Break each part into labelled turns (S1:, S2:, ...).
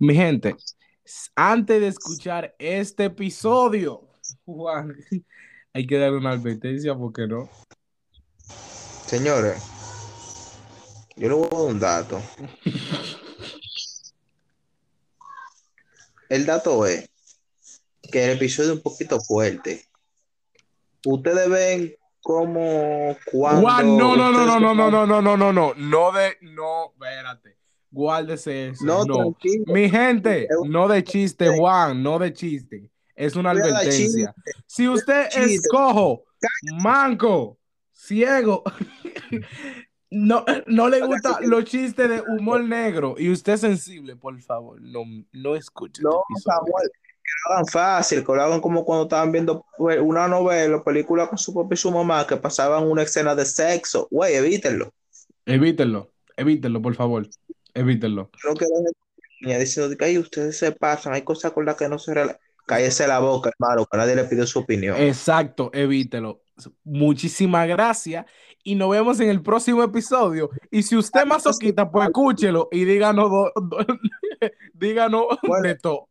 S1: Mi gente, antes de escuchar este episodio, Juan, hay que dar una advertencia porque no.
S2: Señores, yo le voy a dar un dato. El dato es que el episodio es un poquito fuerte. Ustedes ven como cuando.
S1: Juan, no, no, no, no, no,
S2: se-
S1: no, no, no, no, no, no de, no, espérate, guárdese eso,
S2: No,
S1: no. Mi gente, no de chiste. Juan, no de chiste, es una advertencia. Si usted es cojo, manco, ciego, no, no le gustan los chistes de humor negro y usted es sensible, por favor, no, no escuche.
S2: No,
S1: este.
S2: Samuel, que lo hagan fácil, que lo hagan como cuando estaban viendo pues, una novela o película con su papá y su mamá que pasaban una escena de sexo. Güey, evítenlo.
S1: Evítenlo, evítenlo, por favor, evítenlo.
S2: No queden niña diciendo que "Ay, ustedes se pasan, hay cosas con las que no se rela-". Cállese la boca, hermano, que nadie le pide su opinión.
S1: Exacto, evítelo. Muchísimas gracias y nos vemos en el próximo episodio. Y si usted es masoquista, pues escúchelo y díganos, do- do- díganos
S2: Bueno.
S1: de todo.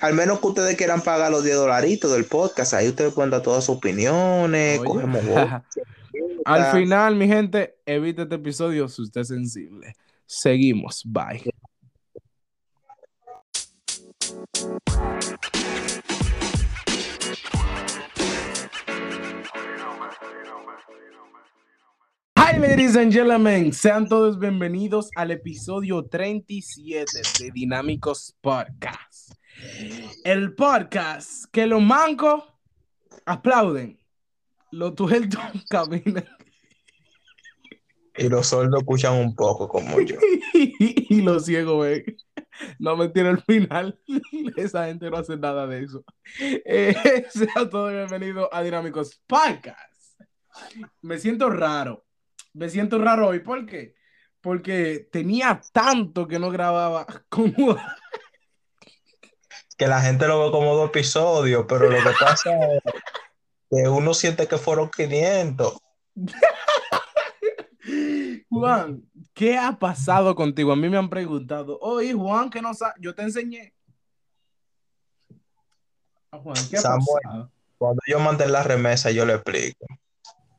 S2: Al menos que ustedes quieran pagar los 10 dolaritos del podcast, ahí ustedes pueden dar todas sus opiniones, cogemos.
S1: Al final, mi gente, evite este episodio si usted es sensible. Seguimos. Bye. Hi, ladies and gentlemen. Sean todos bienvenidos al episodio 37 de Dinámicos Podcast. El podcast que los mancos aplauden, los tuertos caminan
S2: Y los sordos escuchan un poco como yo.
S1: y los ciegos ven. No mentira al final. Esa gente no hace nada de eso. Eh, sean todos bienvenidos a Dinámicos Podcast. Me siento raro. Me siento raro hoy. ¿Por qué? Porque tenía tanto que no grababa como
S2: Que la gente lo ve como dos episodios, pero lo que pasa es que uno siente que fueron 500.
S1: Juan, ¿qué ha pasado contigo? A mí me han preguntado, oye, Juan, que no sabes, yo te enseñé. Juan, ¿qué ha
S2: Samuel.
S1: pasado?
S2: Cuando yo mandé la remesa, yo le explico.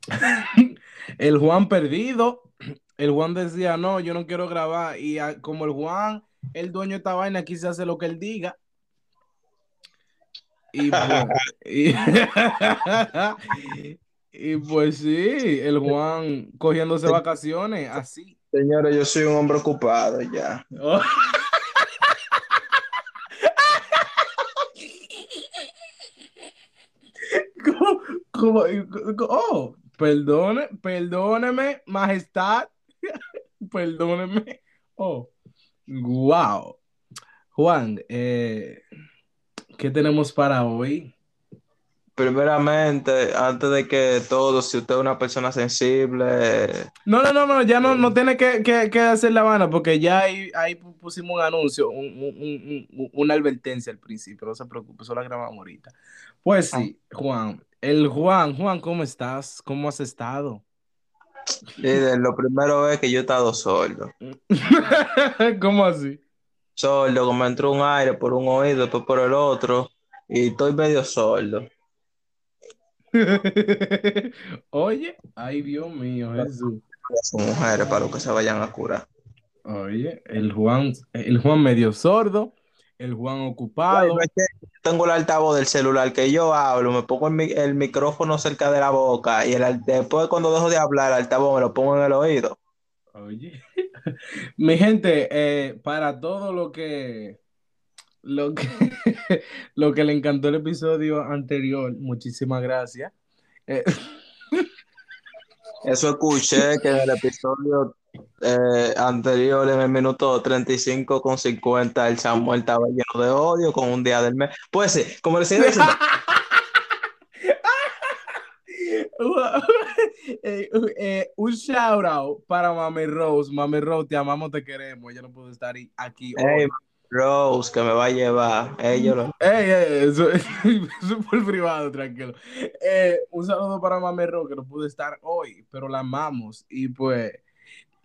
S1: El Juan perdido, el Juan decía, no, yo no quiero grabar. Y como el Juan, el dueño de esta vaina, aquí se hace lo que él diga. Y pues, y- y pues sí, el Juan cogiéndose vacaciones, así.
S2: Señores, yo soy un hombre ocupado ya.
S1: Oh. ¿Cómo- cómo- Oh, perdone, perdóneme, majestad. Perdóneme. Oh, wow. Juan, eh, ¿qué tenemos para hoy?
S2: Primeramente, antes de que todo, si usted es una persona sensible,
S1: No, no, no, no, ya no, no tiene que, que- que hacer la Habana porque ya ahí, ahí pu- pusimos un anuncio, un- un- un- un- una advertencia al principio, no se preocupe, eso la grabamos ahorita. Pues sí, Juan, el Juan, Juan, ¿cómo estás? ¿Cómo has estado?
S2: líder, lo primero es que yo he estado sordo.
S1: ¿Cómo así?
S2: Sordo, como entró un aire por un oído, después por el otro, y estoy medio sordo.
S1: Oye, ay Dios mío, Jesús.
S2: Son mujeres para que se vayan a curar.
S1: Oye, el Juan, el Juan medio sordo, el Juan ocupado.
S2: Bueno, tengo el altavoz del celular que yo hablo, me pongo el, mi- el micrófono cerca de la boca y el, después cuando dejo de hablar, el altavoz me lo pongo en el oído.
S1: Oye, mi gente, eh, para todo lo que, lo que, lo que le encantó el episodio anterior, muchísimas gracias. Eh,
S2: Eso escuché que en el episodio eh, anterior, en el minuto 35 con 50, el Samuel estaba lleno de odio con un día del mes. Pues sí, como le decía
S1: Eh, eh, un shout out para Mami Rose. Mami Rose, te amamos, te queremos. Ella no puede estar aquí hoy.
S2: hey, Rose, que me va a llevar. Ellos lo-
S1: Ey, ey, eso, eso es por privado, tranquilo. Eh, un saludo para Mami Ro, que no pudo estar hoy, pero la amamos. Y pues,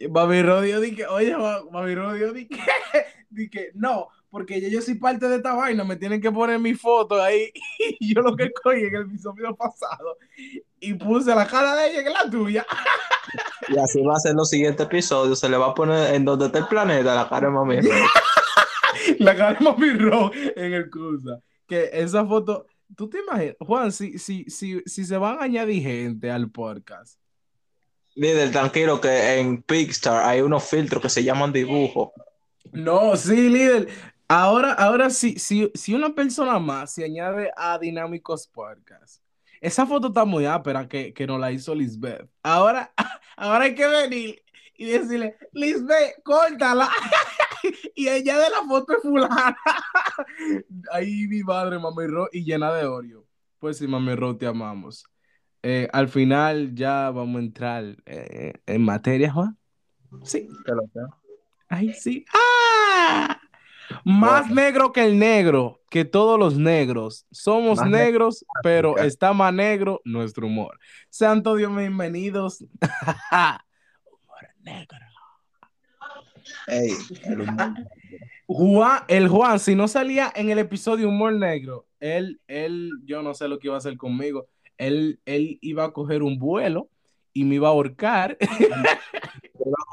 S1: Mami Ro dio di que, oye, Ma- Mami Ro dio di que, di que, no, porque ya yo soy parte de esta vaina, me tienen que poner mi foto ahí. Y yo lo que cogí en el episodio pasado y puse la cara de ella que la tuya.
S2: Y así va a ser los siguientes episodios. Se le va a poner en donde está el planeta la cara de mami.
S1: La cara de mami Ro en el cruza. Que esa foto, tú te imaginas, Juan, si, si, si, si se van a añadir gente al podcast.
S2: Líder, tranquilo que en Pixar hay unos filtros que se llaman dibujo.
S1: No, sí, líder. Ahora, ahora sí, si, si una persona más se añade a Dinámicos Podcast, esa foto está muy ápera que, que nos la hizo Lisbeth. Ahora, ahora hay que venir y decirle, Lisbeth, córtala. y ella de la foto es fulana. Ahí mi madre, mami Ro, y llena de Oreo. Pues sí, mami Ro, te amamos. Eh, al final ya vamos a entrar eh, en materia, Juan. Sí. Ay, sí. ¡Ah! Más negro que el negro, que todos los negros. Somos negros, pero está más negro nuestro humor. Santo Dios, bienvenidos. humor negro. El Juan, el Juan, si no salía en el episodio Humor Negro, él, él, yo no sé lo que iba a hacer conmigo. Él, él iba a coger un vuelo y me iba a ahorcar.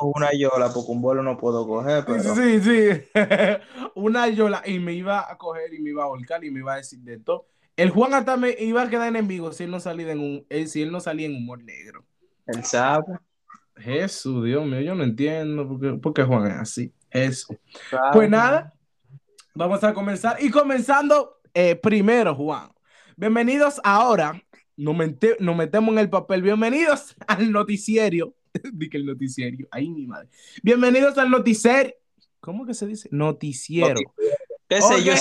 S2: una yola, porque un vuelo no puedo coger. Pero...
S1: Sí, sí, una yola y me iba a coger y me iba a ahorcar y me iba a decir de todo. El Juan hasta me iba a quedar enemigo si él no salía en un, eh, si él no salía en humor negro.
S2: Él sabe.
S1: Jesús, Dios mío, yo no entiendo por qué, Juan es así. Eso. Pues nada, vamos a comenzar. Y comenzando eh, primero, Juan. Bienvenidos ahora nos, metemos en el papel. Bienvenidos al noticiero. Dije el noticiero. Ahí mi madre. Bienvenidos al noticiero. ¿Cómo que se dice? Noticiero.
S2: Ese yo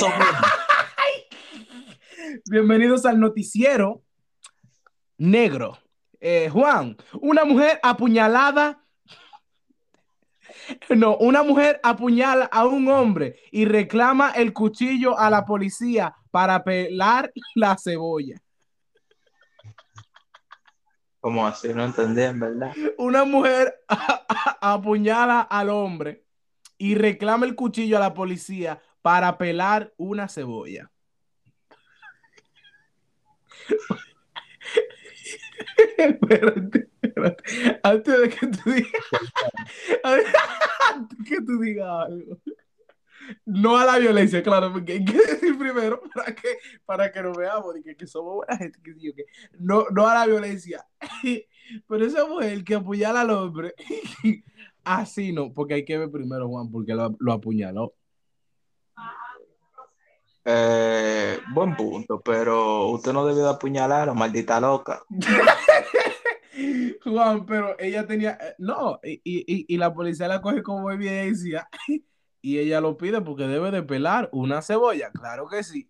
S1: Bienvenidos al noticiero negro. Eh, Juan, una mujer apuñalada. No, una mujer apuñala a un hombre y reclama el cuchillo a la policía para pelar la cebolla.
S2: ¿Cómo así? No entendí, en verdad.
S1: Una mujer apuñala al hombre y reclama el cuchillo a la policía para pelar una cebolla. Espérate, espérate. Antes de que tú digas, antes de que tú digas algo. No a la violencia, claro, porque hay que decir primero para que, para que nos veamos y que, somos buena gente, que, que no, no a la violencia. Pero esa mujer que apuñala al hombre, así no, porque hay que ver primero, Juan, porque lo, lo apuñaló.
S2: Eh, buen punto, pero usted no debió de apuñalar maldita loca.
S1: Juan, pero ella tenía, eh, no, y, y, y la policía la coge como evidencia y ella lo pide porque debe de pelar una cebolla, claro que sí.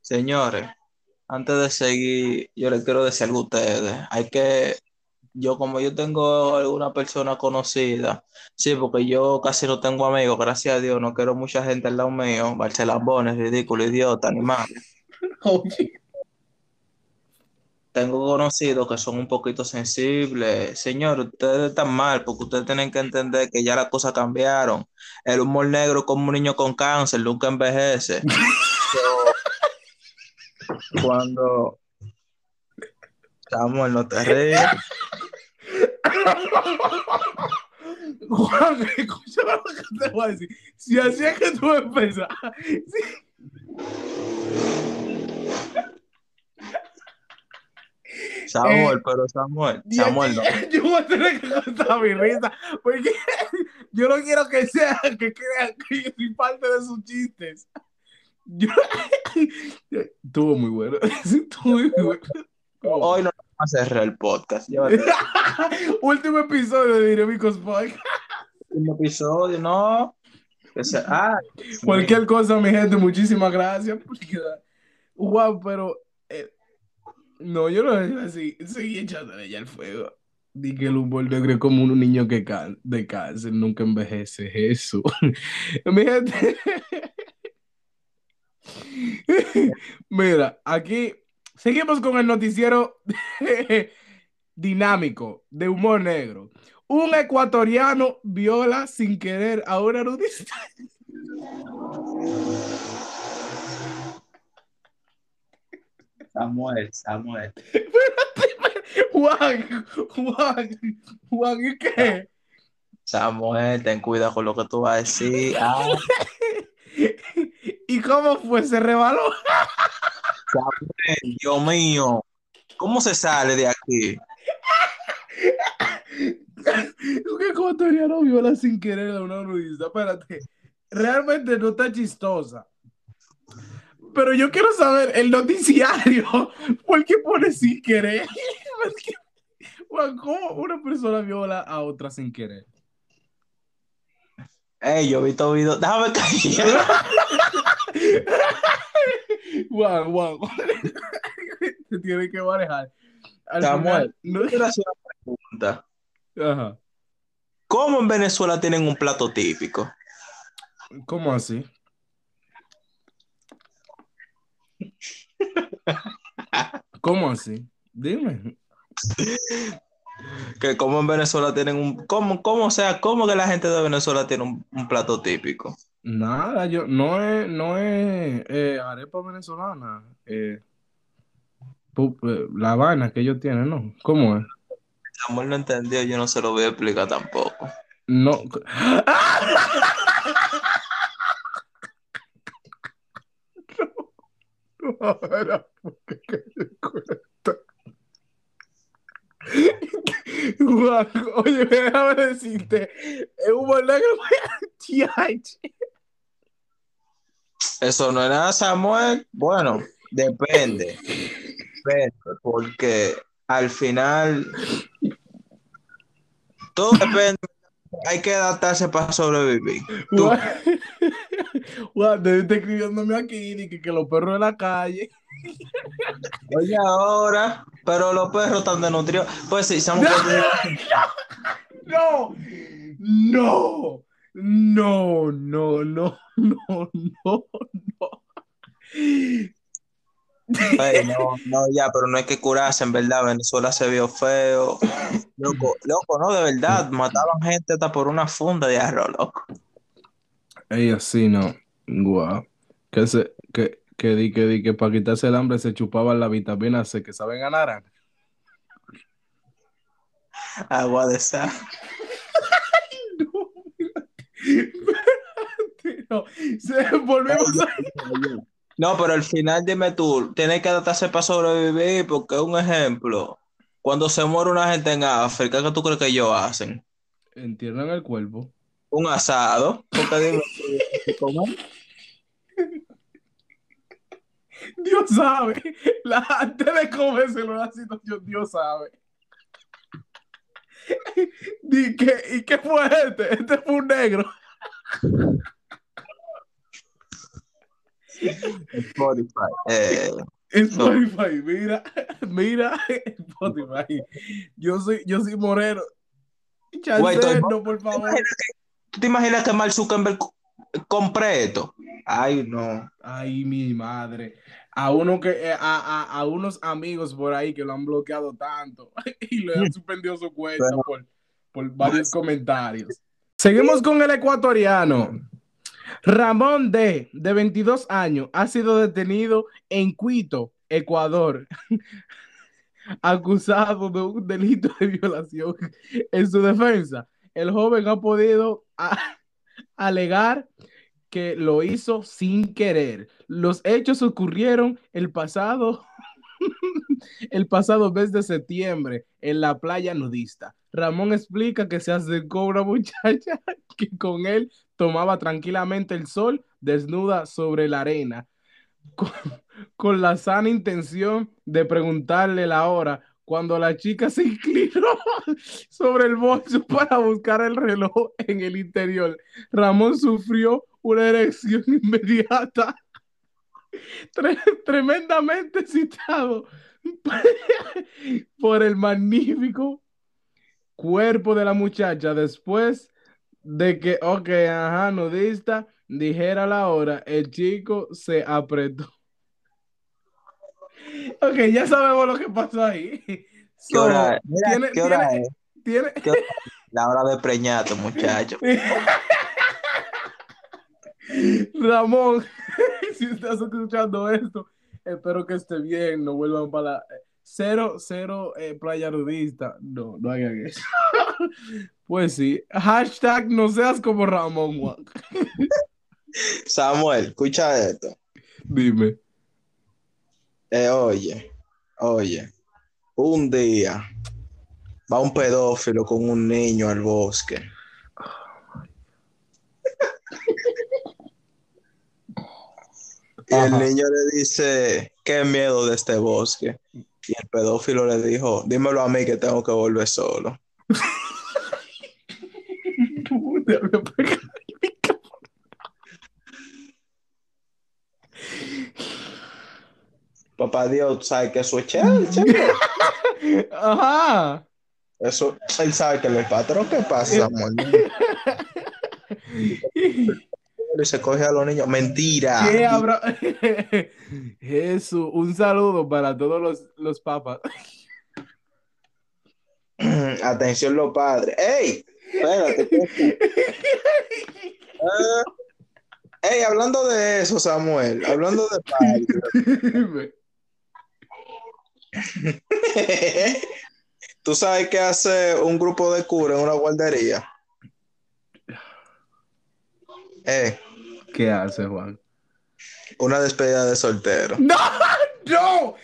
S2: Señores, antes de seguir, yo les quiero decir algo a ustedes. Hay que, yo como yo tengo alguna persona conocida, sí, porque yo casi no tengo amigos, gracias a Dios, no quiero mucha gente al lado mío, barcelambones, ridículo, idiota, animal. tengo conocidos que son un poquito sensibles. Señor, ustedes están mal porque ustedes tienen que entender que ya las cosas cambiaron. El humor negro como un niño con cáncer nunca envejece. cuando Samuel, no te ríes.
S1: Juan, escucha lo que te voy a decir. Si así es que tú empiezas.
S2: Samuel, eh, pero Samuel, Samuel no.
S1: Yo voy a tener que contar mi risa, porque yo no quiero que sea que crean que yo soy parte de sus chistes. estuvo muy bueno. Estuvo muy bueno.
S2: Hoy no vamos a cerrar el podcast.
S1: Último episodio de Dinámicos Podcast.
S2: Último episodio, no. Ah,
S1: Cualquier cosa, mi gente, muchísimas gracias. Wow, pero eh, no, yo no es así. Seguí echándole ya el fuego. Di que el humor negro es como un niño que de cáncer, nunca envejece. Eso. Mi gente. Mira, aquí seguimos con el noticiero dinámico de humor negro. Un ecuatoriano viola sin querer a una nudista.
S2: Samuel, Samuel.
S1: Juan, Juan, Juan, ¿y qué?
S2: Samuel, ten cuidado con lo que tú vas a decir. Ah,
S1: ¿Y cómo fue? ¿Se rebaló?
S2: Dios mío. ¿Cómo se sale de aquí?
S1: Un ecuatoriano viola sin querer a una nudista. Espérate. Realmente no está chistosa. Pero yo quiero saber el noticiario. ¿Por qué pone sin querer? ¿Cómo una persona viola a otra sin querer?
S2: Ey, yo vi todo video. Déjame callar.
S1: Juan, Juan. Te tiene que manejar. Al
S2: Samuel,
S1: final, no-
S2: quiero hacer una pregunta.
S1: Ajá.
S2: ¿Cómo en Venezuela tienen un plato típico?
S1: ¿Cómo así? ¿Cómo así? Dime.
S2: Que como en Venezuela tienen un... ¿Cómo, cómo, o sea, cómo que la gente de Venezuela tiene un, un plato típico?
S1: Nada, yo no es, no es eh, arepa venezolana. eh, pu- eh, la vaina que ellos tienen, ¿no? ¿Cómo es?
S2: Samuel no entendió, yo no se lo voy a explicar tampoco.
S1: No. No, ahora, porque que oye, déjame decirte, es un buen negro.
S2: Eso no es nada, Samuel. Bueno, depende. Depende, porque al final todo depende. Hay que adaptarse para sobrevivir. Tú-
S1: Juan, te escribiéndome aquí y que, que los perros de la calle.
S2: Oye, ahora, pero los perros están desnutridos. Pues sí, Samuel.
S1: No, no, no, no, no, no, no, no.
S2: Ey, no, no, ya, pero no hay que curarse, en verdad. Venezuela se vio feo. Loco, loco, no, de verdad. Mataban gente hasta por una funda de arroz, loco.
S1: Ey, así no. Guau. Que se, que, que di, que di, que para quitarse el hambre se chupaban la vitamina C que saben naranja.
S2: Agua de sal.
S1: No, se volvemos a...
S2: No, pero al final dime tú, tienes que adaptarse para sobrevivir, porque un ejemplo, cuando se muere una gente en África, ¿qué tú crees que ellos hacen?
S1: Entierran el cuerpo.
S2: Un asado, porque dime, ¿cómo?
S1: Dios sabe. La, antes de comérselo la situación, Dios sabe. Di que, ¿Y qué fue este? Este fue un negro.
S2: Spotify. Eh,
S1: Spotify, mira, mira, Spotify. Yo soy, yo soy moreno.
S2: Estoy-
S1: no, por favor.
S2: ¿Tú te imaginas que Mark Zuckerberg co- compre esto? Ay, no.
S1: Ay, mi madre. A uno que eh, a, a, a unos amigos por ahí que lo han bloqueado tanto y le han suspendido su cuenta
S2: Bueno.
S1: por, por varios comentarios. Seguimos con el ecuatoriano. Ramón D, de 22 años, ha sido detenido en Quito, Ecuador, acusado de un delito de violación. En su defensa, el joven ha podido a- alegar que lo hizo sin querer. Los hechos ocurrieron el pasado, el pasado mes de septiembre en la playa nudista. Ramón explica que se acercó una muchacha que con él tomaba tranquilamente el sol desnuda sobre la arena, con, con la sana intención de preguntarle la hora. Cuando la chica se inclinó sobre el bolso para buscar el reloj en el interior, Ramón sufrió una erección inmediata. Tre- tremendamente excitado por el magnífico cuerpo de la muchacha después de que, ok, ajá, nudista, dijera la hora, el chico se apretó. Ok, ya sabemos lo que pasó ahí.
S2: ¿Qué hora es?
S1: So,
S2: Mira,
S1: tiene-
S2: ¿qué hora
S1: tiene-
S2: es?
S1: tiene-
S2: ¿Qué hora es? La hora de preñato, muchacho.
S1: Ramón, si estás escuchando esto, espero que esté bien, no vuelvan para la... Cero, cero eh, playa nudista. No, no hagan eso. pues sí. Hashtag no seas como Ramón Juan.
S2: Samuel, escucha esto.
S1: Dime.
S2: Eh, oye, oye, un día va un pedófilo con un niño al bosque. Y el niño le dice, qué miedo de este bosque. Y el pedófilo le dijo, dímelo a mí que tengo que volver solo. Papá Dios, tú sabes que eso es chévere.
S1: Ajá.
S2: Eso, él sabe que el patrón, ¿qué pasa, Samuel? Y se coge a los niños. Mentira.
S1: Jesús, un saludo para todos los, los papas.
S2: Atención los padres. ¡Ey! Espérate. Ah, ¡Ey! Hablando de eso, Samuel. Hablando de padres. ¿Tú sabes qué hace un grupo de cura en una guardería? Eh,
S1: ¿Qué hace, Juan?
S2: una despedida de soltero.
S1: ¡No! ¡No!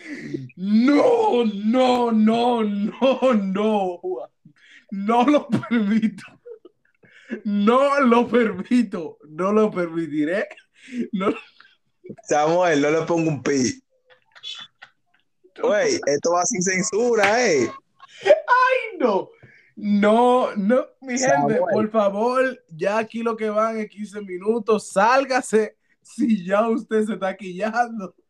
S1: ¡No! ¡No! ¡No! ¡No! ¡No! Juan. No lo permito. No lo permito. No lo permitiré. No.
S2: Samuel, no le pongo un pi. Güey, esto va sin censura, eh.
S1: no. No, no, mi gente, por favor, ya aquí lo que van es 15 minutos, sálgase si ya usted se está quillando.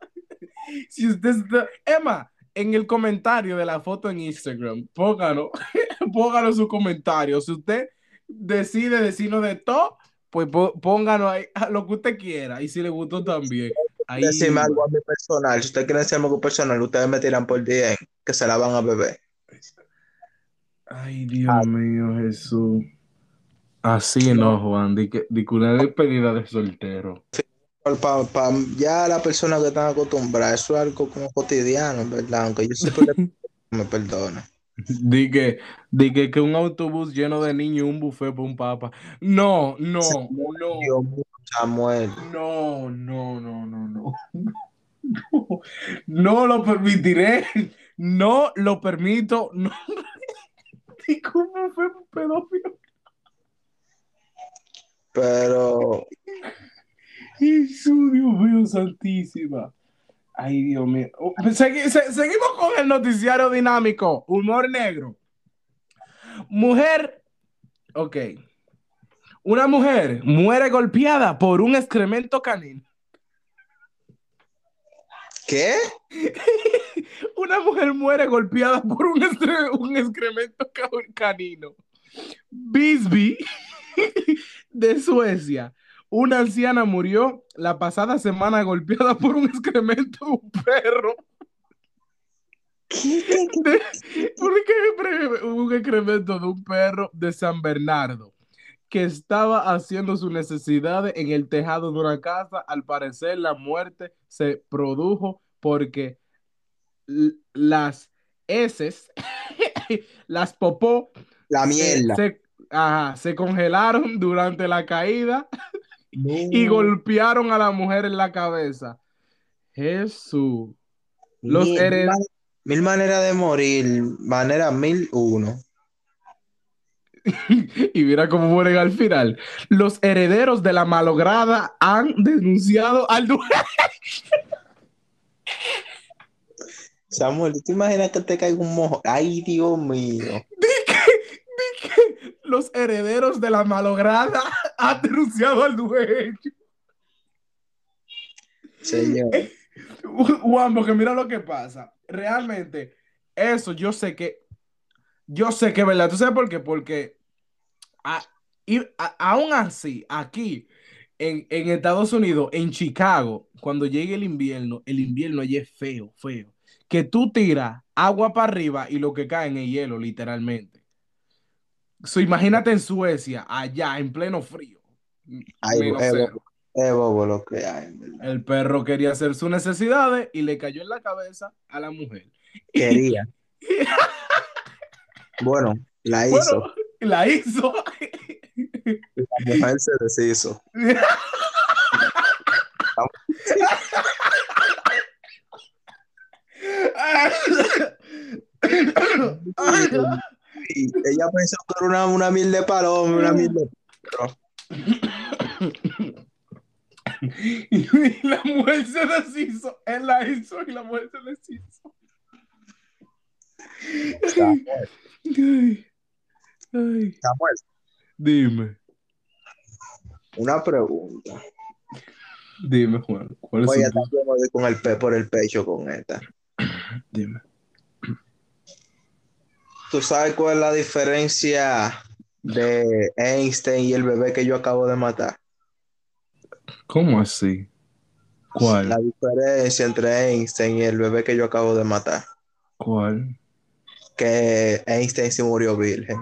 S1: Si usted se está... Emma, en el comentario de la foto en Instagram, póngalo, póngalo su comentario. Si usted decide decirnos de todo, pues póngalo ahí a lo que usted quiera. Y si le gustó también. Ahí,
S2: Decime algo a mi personal. Si usted quiere decirme algo personal, ustedes me tiran por DM, que se la van a beber.
S1: Ay, Dios mío, Jesús. Así no, Juan. Di que, di que una despedida de soltero.
S2: Pa, pa- ya la persona que están acostumbrada, eso es algo como cotidiano, ¿verdad? Aunque yo siempre le me perdone.
S1: Di que, di que, que un autobús lleno de niños y un buffet para un papa. No, no, no,
S2: Samuel.
S1: no, no, no, no, no. No, no lo permitiré. No lo permito. No. Un buffet para un pedófilo.
S2: Pero
S1: Jesús, Dios mío, santísima. Ay, Dios mío. Oh, segui- se- seguimos con el noticiario dinámico. Humor negro. Mujer. Ok. Una mujer muere golpeada por un excremento canino.
S2: ¿qué?
S1: Una mujer muere golpeada por un, excremento ca- canino. Bisbee, de Suecia. Una anciana murió la pasada semana golpeada por un excremento de un perro. De- por excre- un excremento de un perro de San Bernardo que estaba haciendo sus necesidades en el tejado de una casa. Al parecer, la muerte se produjo porque las heces, las popó,
S2: La
S1: se,
S2: mierda.
S1: se- ajá, se congelaron durante la caída
S2: No.
S1: y golpearon a la mujer en la cabeza. Jesús. los
S2: mil,
S1: hered-
S2: mil maneras de morir, manera mil uno.
S1: Y mira cómo mueren al final. Los herederos de la malograda han denunciado al dueño.
S2: Samuel, ¿tú imaginas que te caiga un mojo? Ay, Dios mío.
S1: Los herederos de la malograda han denunciado al dueño.
S2: Señor.
S1: Juan, porque mira lo que pasa. Realmente, eso yo sé que, yo sé que es verdad. ¿Tú sabes por qué? Porque a- y a- aún así, aquí en, en Estados Unidos, en Chicago, cuando llegue el invierno, el invierno allí es feo, feo. Que tú tiras agua para arriba y lo que cae en el hielo, literalmente. So, imagínate en Suecia, allá, en pleno frío.
S2: Ay. Es bobo lo que hay, verdad.
S1: El perro quería hacer sus necesidades y le cayó en la cabeza a la mujer.
S2: Quería. Bueno, la hizo.
S1: Bueno, la hizo.
S2: La mujer se deshizo. Y ella pensó que era una, una mil de paloma, una mil de
S1: Y la mujer se deshizo. Él la hizo y la mujer se deshizo. Ay.
S2: Samuel,
S1: Dime,
S2: una pregunta.
S1: dime, Juan. ¿Cuál es
S2: Voy a
S1: tu-
S2: estar con el pe por el pecho con esta.
S1: Dime.
S2: ¿Tú sabes cuál es la diferencia de Einstein y el bebé que yo acabo de matar?
S1: ¿Cómo así? ¿Cuál?
S2: La diferencia entre Einstein y el bebé que yo acabo de matar.
S1: ¿Cuál?
S2: Que Einstein se murió virgen.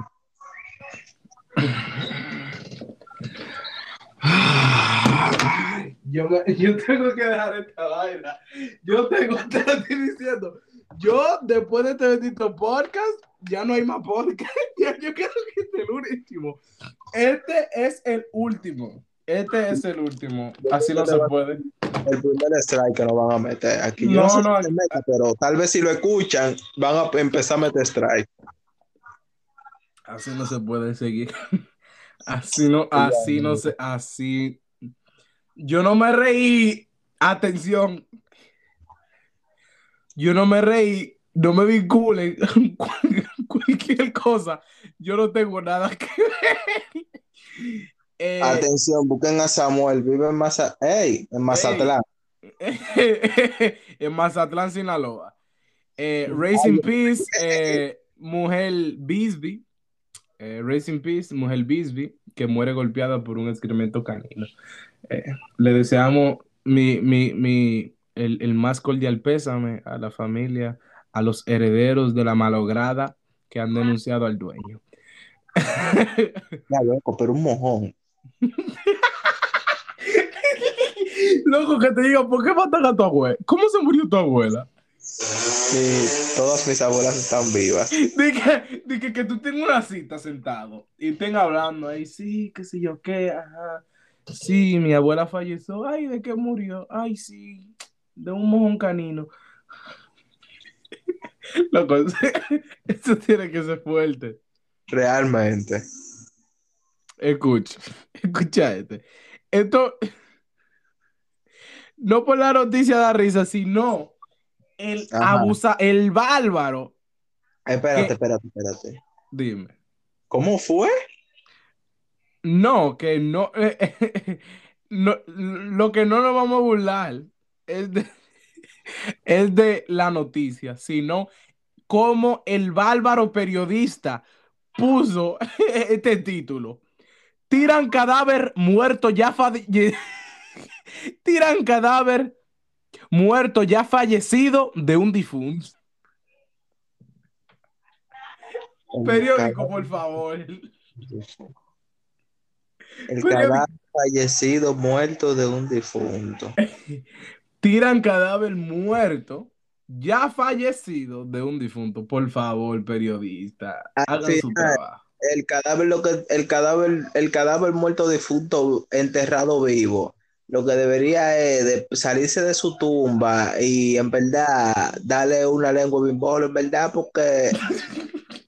S1: Yo, yo tengo que dejar esta vaina. Yo tengo, te lo estoy diciendo. Yo, después de este bendito podcast, ya no hay más podcast. Ya, yo creo que este es el último. Este es el último. Este es el último. Así no se puede.
S2: El primer strike que nos van a meter aquí. Yo
S1: No,
S2: no, sé
S1: no.
S2: si se meta, pero tal vez si lo escuchan, van a empezar a meter strike.
S1: Así no se puede seguir. Así no, así no se, así. Yo no me reí. Atención. Yo no me reí. No me vinculen cual- cualquier cosa. Yo no tengo nada que ver. Eh,
S2: Atención, busquen a Samuel, vive en, Maza Ey, en Mazatlán.
S1: en Mazatlán, Sinaloa. Eh, Racing Peace, eh, mujer Bisbee. Eh, Racing Peace, mujer Bisbee, que muere golpeada por un excremento canino. Eh, le deseamos mi, mi, mi, el, el más cordial pésame a la familia, a los herederos de la malograda que han denunciado al dueño.
S2: Ya, loco, pero un mojón.
S1: Loco, que te diga, ¿por qué matan a tu abuela? ¿Cómo se murió tu abuela?
S2: Sí, todas mis abuelas están vivas.
S1: Que, de que, tú tengas una cita sentado y estén hablando ahí, sí, qué sé yo qué, ajá. Sí, mi abuela falleció. Ay, ¿de qué murió? Ay, sí, de un mojón canino. Loco, eso tiene que ser fuerte.
S2: Realmente.
S1: Escucha, escucha este. Esto, no por la noticia da risa, sino el
S2: Ajá.
S1: abusa, el bárbaro.
S2: Espérate, espérate, espérate.
S1: Dime.
S2: ¿Cómo fue?
S1: No, que no, no, lo que no nos vamos a burlar es de, es de la noticia, sino cómo el bárbaro periodista puso este título. Tiran cadáver muerto ya falle- Tiran cadáver muerto ya fallecido de un difunto. Periódico, por favor.
S2: El cadáver fallecido muerto de un difunto.
S1: tiran cadáver muerto, ya fallecido de un difunto. Por favor, periodista, hagan
S2: Así
S1: su
S2: es.
S1: trabajo.
S2: El cadáver, lo que, el cadáver, el cadáver muerto difunto enterrado vivo. Lo que debería es de salirse de su tumba y en verdad darle una lengua bimbolo, en verdad, porque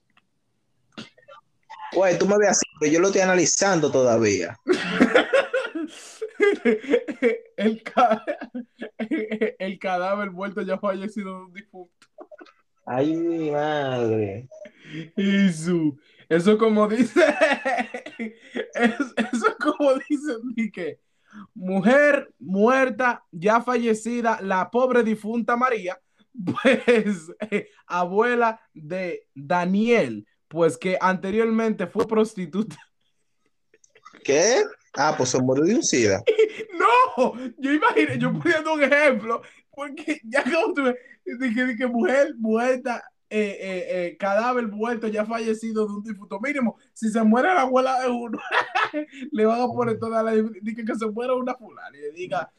S2: Güey, tú me ves así, pero yo lo estoy analizando todavía.
S1: el, ca- el cadáver muerto ya fallecido de un difunto.
S2: Ay, mi madre.
S1: Eso, eso como dice, es- eso como dice que mujer muerta, ya fallecida, la pobre difunta María, pues eh, abuela de Daniel, pues que anteriormente fue prostituta.
S2: ¿Qué? Ah, pues se murió de un SIDA.
S1: No, yo imaginé, yo poniendo un ejemplo, porque ya como tú dije, dije mujer muerta, eh, eh, eh, cadáver vuelto ya fallecido de un difunto. Mínimo, si se muere la abuela de uno, le van a poner toda la. Diga que se muera una fulana y le diga,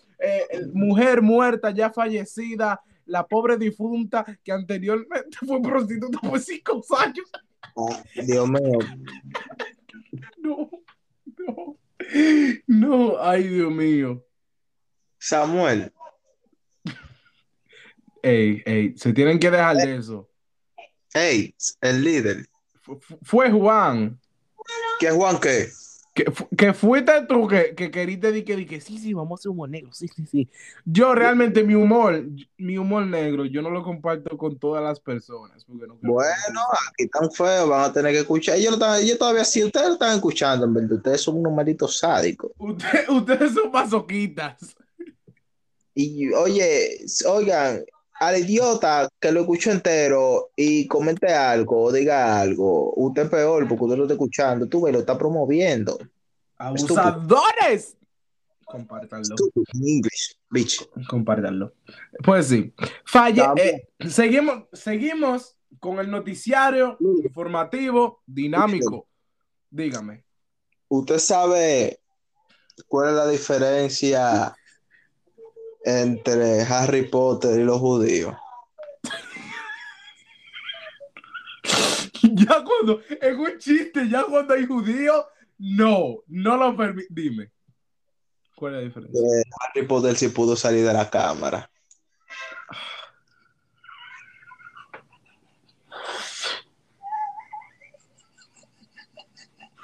S1: mujer muerta ya fallecida, la pobre difunta que anteriormente fue prostituta por cinco años.
S2: Ah, Dios mío.
S1: No, no, no, ay, Dios mío.
S2: Samuel,
S1: Ey, ey, se tienen que dejar de eso.
S2: Hey, el líder.
S1: Fu- fu- Fue Juan.
S2: ¿Qué Juan qué?
S1: Que, que fuiste tú que, que queriste decir que, di que sí, sí, vamos a hacer humor negro, sí, sí, sí. Yo realmente mi humor, mi humor negro, yo no lo comparto con todas las personas. porque no
S2: Bueno, aquí tan feo, van a tener que escuchar. Ellos, ellos todavía sí, ustedes lo están escuchando, en verdad. Ustedes son unos malditos sádicos.
S1: Usted- ustedes son masoquitas.
S2: Y oye, oigan, al idiota que lo escuchó entero y comente algo o diga algo, usted es peor porque usted lo está escuchando, tú ve, lo está promoviendo.
S1: ¡Abusadores!
S2: In English, bitch.
S1: Compártanlo. Pues sí. Falle, eh, seguimos, seguimos con el noticiario informativo dinámico. Dígame.
S2: ¿Usted sabe cuál es la diferencia entre Harry Potter y los judíos?
S1: Ya cuando, en un chiste, ya cuando hay judíos, no, no lo permite. Dime. ¿Cuál es la diferencia?
S2: Eh, Harry Potter sí pudo salir de la cámara.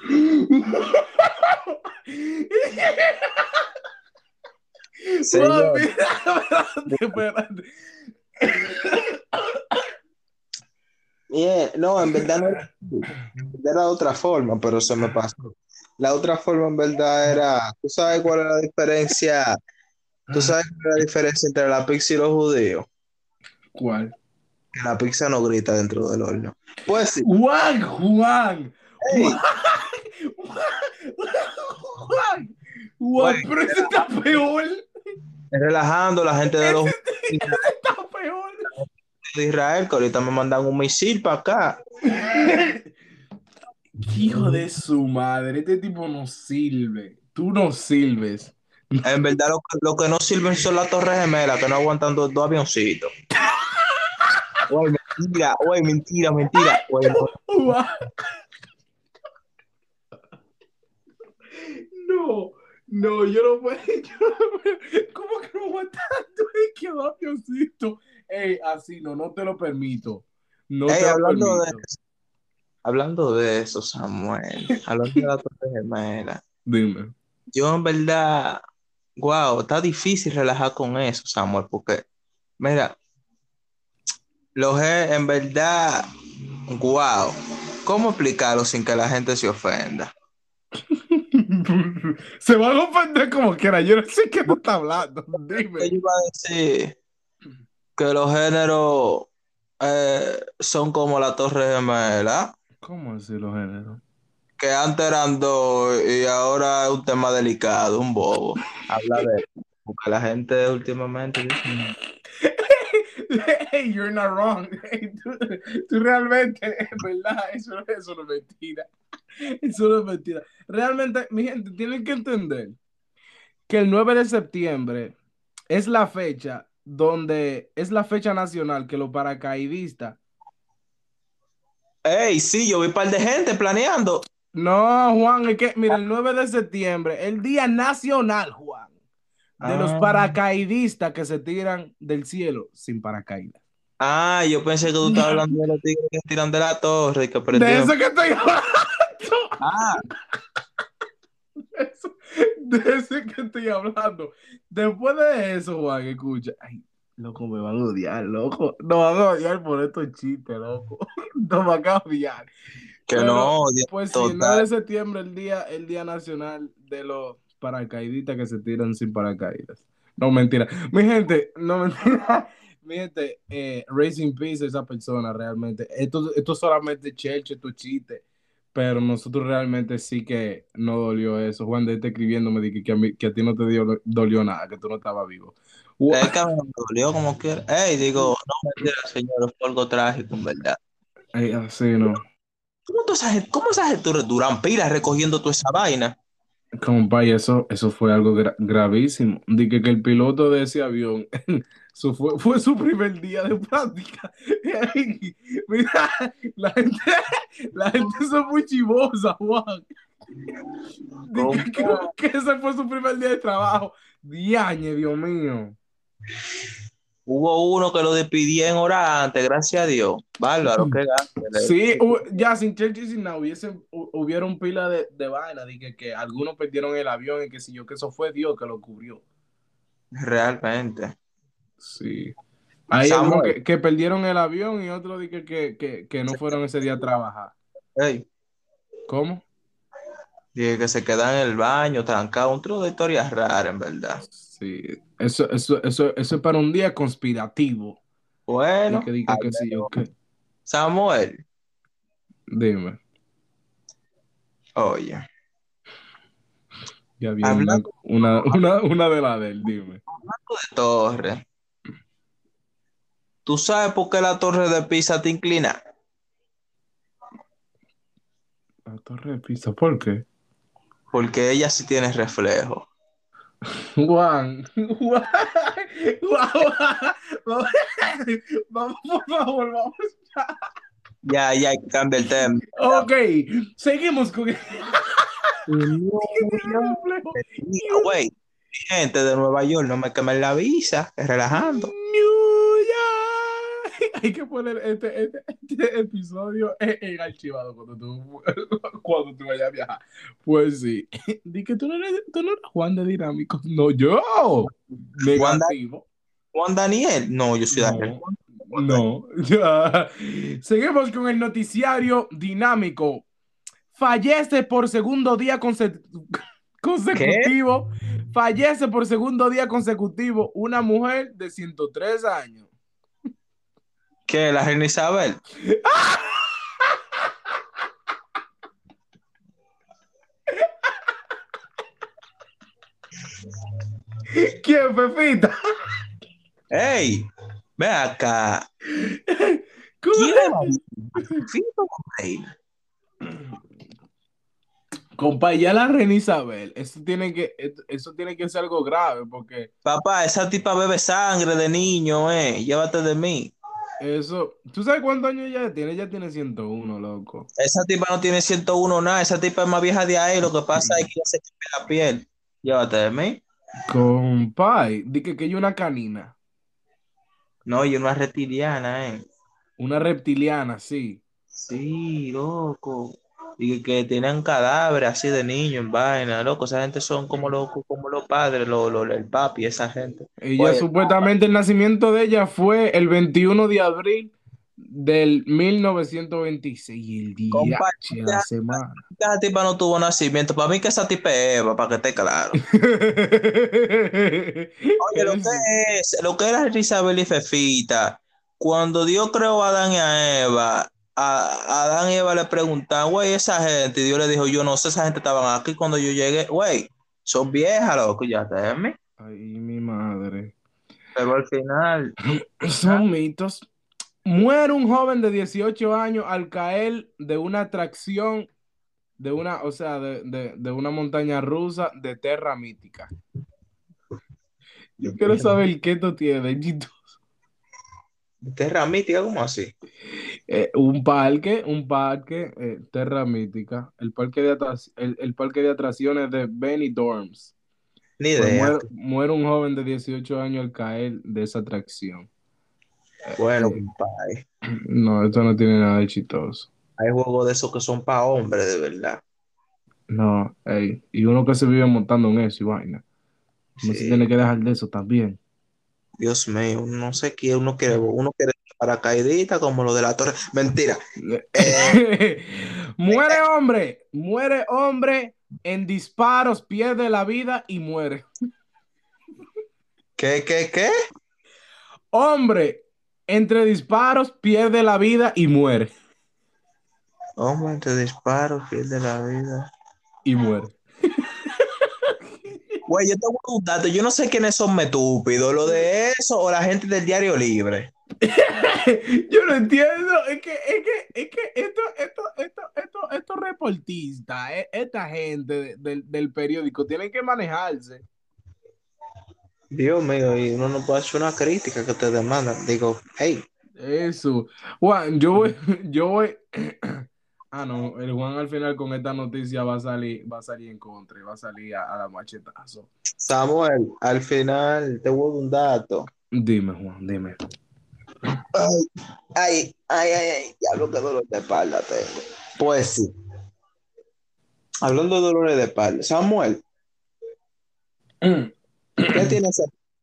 S2: Señor.
S1: Mami, espérate, espérate.
S2: Bien, no, en verdad no era, era otra forma, pero se me pasó. La otra forma en verdad era, ¿tú sabes cuál es la diferencia? ¿Tú sabes cuál es la diferencia entre la pizza y los judíos?
S1: ¿Cuál?
S2: Que la pizza no grita dentro del horno. Pues sí,
S1: Juan, Juan.
S2: Ey.
S1: Juan, Juan, Juan, pero ese está peor.
S2: Relajando la gente de los
S1: está peor.
S2: de Israel, que ahorita me mandan un misil para acá.
S1: Hijo de su madre, este tipo no sirve. Tú no sirves.
S2: En verdad, lo, que- lo que no sirven son las torres gemelas, que no aguantan dos, dos avioncitos. Oye, mentira, mentira, mentira. No.
S1: No, no, yo no puedo. yo no puedo. ¿Cómo que no aguantando? Es que va, Diosito. Ey, así no, no te lo permito. No
S2: Ey,
S1: te lo
S2: hablando de
S1: permito.
S2: Hablando de eso, Samuel, hablando de la torre gemela,
S1: Dime.
S2: yo en verdad, wow, está difícil relajar con eso, Samuel, porque, mira, los en verdad, wow, ¿cómo explicarlo sin que la gente se ofenda?
S1: Se van a ofender como quiera. Yo no sé qué tú estás hablando.
S2: Yo
S1: Dime.
S2: iba a decir que los géneros eh, son como la torre gemela,
S1: ¿Cómo así los géneros?
S2: que antes eran dos y ahora es un tema delicado, un bobo. Habla de eso, porque la gente últimamente dice,
S1: Hey, you're not wrong. Hey, tú, tú realmente, es verdad, eso, eso no es mentira. Eso no es mentira. Realmente, mi gente, tienen que entender que el 9 de septiembre es la fecha donde es la fecha nacional que los paracaidistas.
S2: Ey, sí, yo vi un par de gente planeando.
S1: No, Juan, es que, mira, el 9 de septiembre, el Día Nacional, Juan, de los
S2: Ah.
S1: paracaidistas que se tiran del cielo sin paracaídas.
S2: Ah, yo pensé que tú estabas hablando de los tigres que tiran de la torre y que
S1: De eso que estoy hablando.
S2: Ah,
S1: De eso, de eso que estoy hablando. Después de eso, Juan, escucha. Ay, loco, me van a odiar, loco. Nos van a odiar por estos chistes, loco. Nos van a odiar.
S2: que
S1: Pero,
S2: no,
S1: Pues sí, el 9
S2: total.
S1: de septiembre, el día, el día nacional de los paracaidistas que se tiran sin paracaídas. No, mentira. Mi gente, no mentira. Mi gente, eh, Racing Peace esa persona realmente. Esto, esto solamente chelche, es chiste. pero nosotros realmente sí que no dolió eso. Juan de está escribiéndome de que, que, a mí- que a ti no te dio, dolió nada, que tú no estabas vivo.
S2: Es que me dolió como. Ey, digo, no mentira, señor, fue algo trágico, en verdad.
S1: Ey, así no.
S2: ¿Cómo, tú gente- cómo esa gente duran pilas recogiendo toda esa vaina?
S1: Compa, y eso, eso fue algo gra- gravísimo. Dije que el piloto de ese avión, fue, fue su primer día de práctica. Mira, la gente, la gente son muy chivosa, Juan. Dije que, que ese fue su primer día de trabajo. Diañe, Dios mío.
S2: Hubo uno que lo despidí en hora antes, gracias a Dios. Bárbaro, qué gasto.
S1: Sí, ya sin Churchill y sin nada, hubieron pila de, de vaina, dije que algunos perdieron el avión y que si yo, que eso fue Dios que lo cubrió.
S2: Realmente.
S1: Sí. Hay algunos que, que perdieron el avión y otros dije que, que, que no fueron ese día a trabajar.
S2: Ey,
S1: ¿Cómo?
S2: dije que se quedan en el baño, trancado, un tro de historias raras, en verdad.
S1: Sí. Eso, eso, eso, eso es para un día conspirativo.
S2: Bueno,
S1: que que sí.
S2: Samuel,
S1: Dime.
S2: oye,
S1: Ya viene una,
S2: Hablando-
S1: una, una, una de las de él, dime.
S2: de torre. ¿Tú sabes por qué la torre de Pisa te inclina?
S1: La torre de Pisa, ¿por qué?
S2: Porque ella sí tiene reflejo.
S1: Juan, Juan, vamos, vamos, por favor, vamos.
S2: Ya, ya, cambiar el tema.
S1: Ok, seguimos con
S2: Güey, gente de Nueva York, no me quemen la visa, relajando.
S1: New York. Hay que poner este, este, este episodio en, en archivado cuando tú, cuando tú vayas a viajar. Pues sí. Di que tú no eres, tú no eres Juan de Dinámico. No, yo. Negativo.
S2: Juan Daniel, no, yo soy Daniel.
S1: No, no. Ya. Seguimos con el noticiario dinámico. Fallece por segundo día conse- consecutivo. Fallece por segundo día consecutivo una mujer de 103 años.
S2: ¿Qué? ¿La reina Isabel?
S1: ¿Quién, Pepita?
S2: ¡Ey! Ve acá. ¿Quién?
S1: Compa, ya la reina Isabel, eso tiene que, eso tiene que ser algo grave, porque
S2: Papá, esa tipa bebe sangre de niño, eh. Llévate de mí.
S1: Eso, ¿tú sabes cuántos años ella tiene? Ella tiene 101, loco.
S2: Esa tipa no tiene 101 nada. Esa tipa es más vieja de ahí. Lo que pasa es que se queme la piel. Llévate de mí.
S1: Compa, di que, que hay una canina,
S2: No, yo una reptiliana, eh.
S1: una reptiliana, sí.
S2: Sí, loco. Y que tienen cadáveres así de niños en vaina, loco. Esa gente son como los, como los padres, lo- lo- el papi, esa gente.
S1: Ella
S2: Oye.
S1: supuestamente el nacimiento de ella fue el 21 de abril del 1926 y el día
S2: Compa,
S1: la semana.
S2: Esa tipa no tuvo nacimiento. Para mí que esa tipa es Eva, para que esté claro. Oye, lo que es, lo que era Isabel y Fefita, cuando Dios creó a Adán y a Eva, a, Adán y Eva le preguntaban, güey, esa gente, y Dios le dijo, yo no sé, esa gente estaban aquí cuando yo llegué, güey, son viejas, loco, ya te.
S1: Ay, mi madre.
S2: Pero al final,
S1: Son mitos. Muere un joven de 18 años al caer de una atracción de una, o sea, de, de- de una montaña rusa de Terra Mítica. Yo quiero saber qué esto tiene, Gito.
S2: Terra mítica, ¿cómo así?
S1: Eh, un parque, un parque, eh, Terra Mítica, el parque de el, el parque de atracciones de Benny Dorms.
S2: Ni
S1: Pues
S2: idea.
S1: muere, muere un joven de 18 años al caer de esa atracción.
S2: Bueno,
S1: Eh,
S2: compadre,
S1: No, esto no tiene nada de chistoso.
S2: hay juegos de esos que son para hombres, de verdad.
S1: No, ey, y uno que se vive montando en eso y vaina. No se
S2: Sí.
S1: tiene que dejar de eso también.
S2: Dios mío, no sé qué, uno quiere, uno quiere paracaidita como lo de la torre. Mentira.
S1: muere hombre, muere hombre en disparos, pierde la vida y muere.
S2: ¿Qué, qué, qué?
S1: Hombre, entre disparos, pierde la vida y muere.
S2: Aumento disparo, fin de la vida.
S1: Y muere.
S2: Güey, yo tengo un dato. Yo no sé quiénes son estúpidos, lo de eso o la gente del diario libre.
S1: Yo no entiendo, es que, es que, es que esto, esto, esto, esto, estos reportistas, eh, esta gente de- del, del periódico tienen que manejarse.
S2: Dios mío, y uno no puede hacer una crítica que te demandan. Digo, hey,
S1: Eso. Juan, yo voy, yo voy. Ah, no, el Juan al final con esta noticia va a salir, va a salir en contra, y va a salir a, a la machetazo.
S2: Samuel, al final te hubo un dato.
S1: Dime, Juan, dime.
S2: Ay, ay, ay, ay, diablo, qué dolor de espalda tengo. Pues sí. Hablando de dolores de espalda, Samuel, ¿qué tiene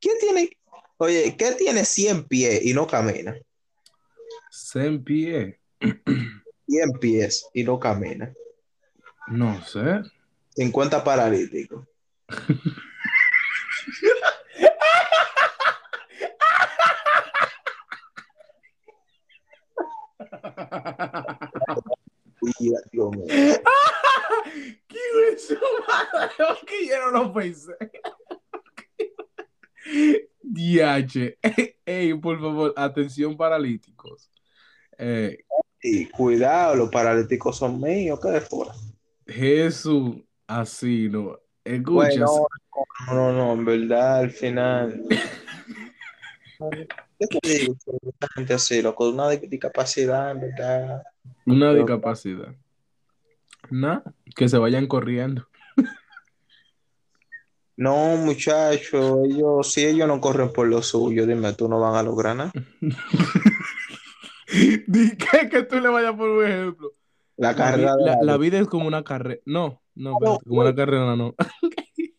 S2: ¿Qué tiene? Oye, ¿qué tiene 100 pies y no camina?
S1: Saint Pierre,
S2: 100 pies y no camina.
S1: no sé.
S2: 50 paralíticos. Dios mío.
S1: ¿Qué es eso, madre? Que yo no lo pensé. Ey, por favor, atención paralíticos. Eh,
S2: Y cuidado, los paralíticos son míos, ¿qué de fuera?
S1: Jesús, así no. Escucha,
S2: Bueno, no, no, no, en verdad, al final. ¿Qué te digo? Gente así, loco, una di- discapacidad, en verdad.
S1: una discapacidad. Nada, que se vayan corriendo.
S2: No, muchachos, ellos, si ellos no corren por lo suyo, dime, tú no van a lograr nada.
S1: Di que, que tú le vayas por un ejemplo.
S2: La carrera
S1: la-
S2: la
S1: la vida es como una carrera. No, no,
S2: No,
S1: como una carrera no.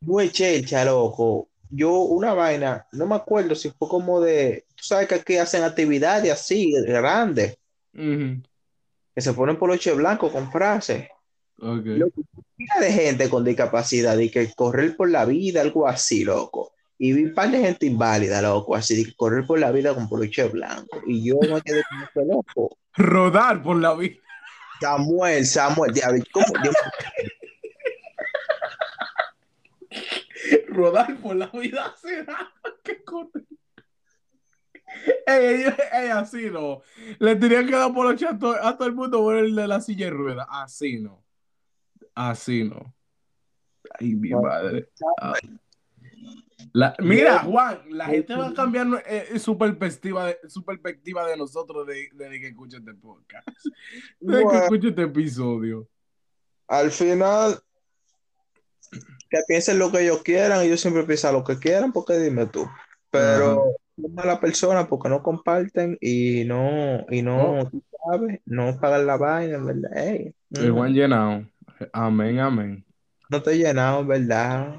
S2: Güey, chelcha, loco. Yo, una vaina, no me acuerdo si fue como de. Tú sabes que aquí hacen actividades así, grandes, que se ponen poloche blanco con frases.
S1: ok.
S2: Loco, de gente con discapacidad y que correr por la vida, algo así, loco. Y vi un par de gente inválida, loco, así, de que correr por la vida con poloche blanco. Y yo me quedé como que loco.
S1: Rodar por la vida.
S2: Samuel, Samuel, diablo, ¿cómo? Dios
S1: Rodar por la vida será. ¿Qué corre? Ey, ey, ey, así no. Le tenían que dar por los a, to- a todo el mundo por el de la silla de ruedas. Así no. Así no. Ay, mi madre. Ah. La- mira, Juan, la gente va a cambiar eh, su perspectiva de, su perspectiva de nosotros de- desde que escuche este podcast. Desde que escuche este episodio.
S2: Al final, que piensen lo que ellos quieran, ellos siempre piensan lo que quieran, porque dime tú. Pero son malas personas porque no comparten y no, y no,
S1: Oh.
S2: tú sabes, no pagan la vaina, verdad. Ey,
S1: El
S2: mm,
S1: Juan llenado. Amén, amén.
S2: no estoy llenado, en verdad.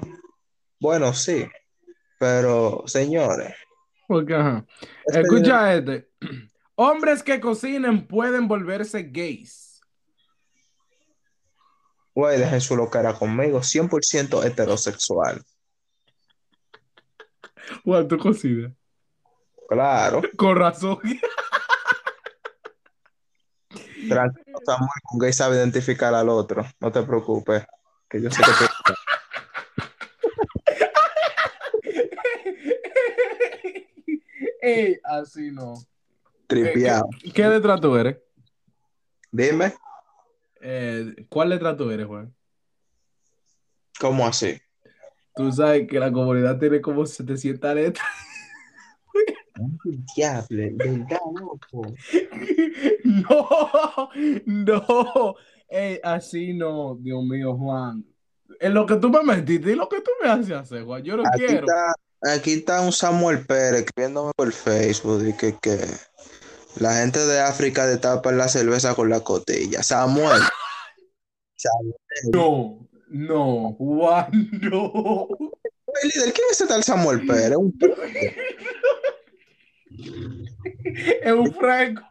S2: Bueno, sí, pero señores,
S1: Porque, ajá.
S2: este
S1: Escucha este. Hombres que cocinen pueden volverse gays.
S2: güey, dejen su locara conmigo, 100% heterosexual.
S1: Juan, tú cocinas.
S2: Claro,
S1: Con razón.
S2: tranquilo, Samuel, un gay sabe identificar al otro, no te preocupes, que yo sé que tú...
S1: Ey, así no.
S2: tripeado.
S1: ¿Qué, qué letra tú eres?
S2: Dime,
S1: Eh, ¿cuál letra tú eres, Juan?
S2: ¿cómo así?
S1: Tú sabes que la comunidad tiene como 700 letras.
S2: Diablo, ¿verdad, loco?
S1: No, no. Ey, así no, Dios mío, Juan. En lo que tú me metiste y lo que tú me haces hacer, Juan. Yo no
S2: Aquí
S1: quiero.
S2: está, aquí está un Samuel Pérez escribiéndome por Facebook y que, que la gente de África destapa la cerveza con la cotilla. Samuel. Samuel.
S1: No, no, Juan, no.
S2: Oye, líder, ¿quién es ese tal Samuel Pérez? Un
S1: Es un franco.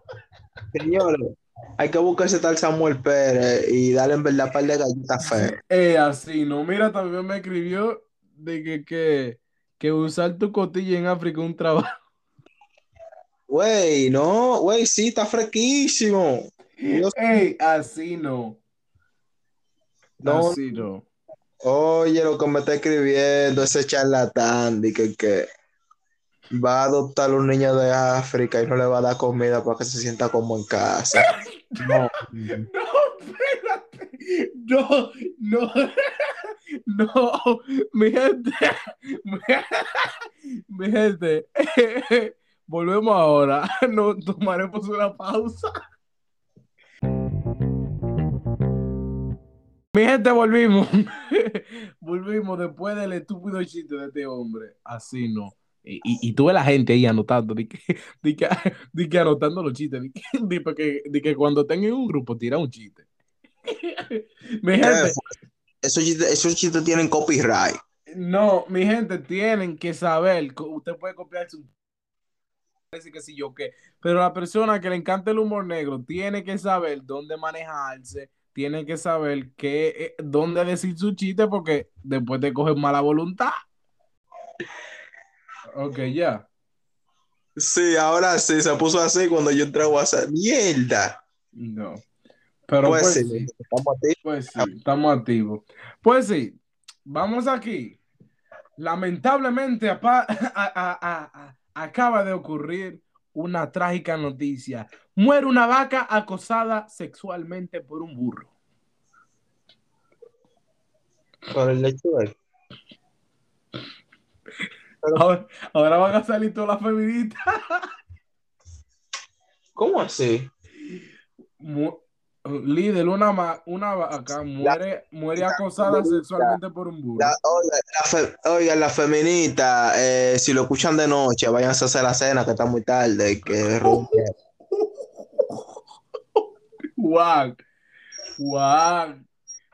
S2: señores. Hay que buscar ese tal Samuel Pérez y darle en verdad un par de galletas feas.
S1: Eh, así, no. Mira, también me escribió de que, que, que usar tu cotilla en África es un trabajo.
S2: Güey, no, güey, sí, está fresquísimo. Yo-
S1: Ey, así no.
S2: No.
S1: Así no.
S2: Oye, lo que me está escribiendo ese charlatán, de que, que va a adoptar a un niño de África y no le va a dar comida para que se sienta como en casa. No.
S1: No. No, no. No, mi gente. Mi, gente. Volvemos ahora. Nos tomaremos una pausa. Mi gente, volvimos. Volvimos después del estúpido chiste de este hombre. Así no. Y, y, tuve la gente ahí anotando, di que, di que, di que anotando los chistes, di que, di que, di que cuando tengan un grupo tira un chiste. Mi gente,
S2: Esos chistes, esos chistes tienen copyright.
S1: no, mi gente, tienen que saber, usted puede copiar su parece que sí yo qué, pero la persona que le encanta el humor negro tiene que saber dónde manejarse, tiene que saber qué, eh, dónde decir su chiste porque después te cogen mala voluntad. Ok, ya.
S2: Sí, ahora sí, se puso así cuando yo entré a WhatsApp. ¡Mierda!
S1: No. Pero
S2: Pues
S1: pues,
S2: sí,
S1: sí,
S2: estamos a ti.
S1: pues sí, estamos activos. Pues sí, vamos aquí. Lamentablemente a- a- a- a- acaba de ocurrir una trágica noticia. Muere una vaca acosada sexualmente por un burro.
S2: Por el lechuga.
S1: Ahora, ahora van a salir todas las feministas.
S2: ¿Cómo así?
S1: Mu- Líder, una, ma- una vaca muere, muere acosada sexualmente por un burro.
S2: La, oiga, la oiga, la feminita, eh, si lo escuchan de noche, váyanse a hacer la cena que está muy tarde. Que.
S1: Juan, Juan,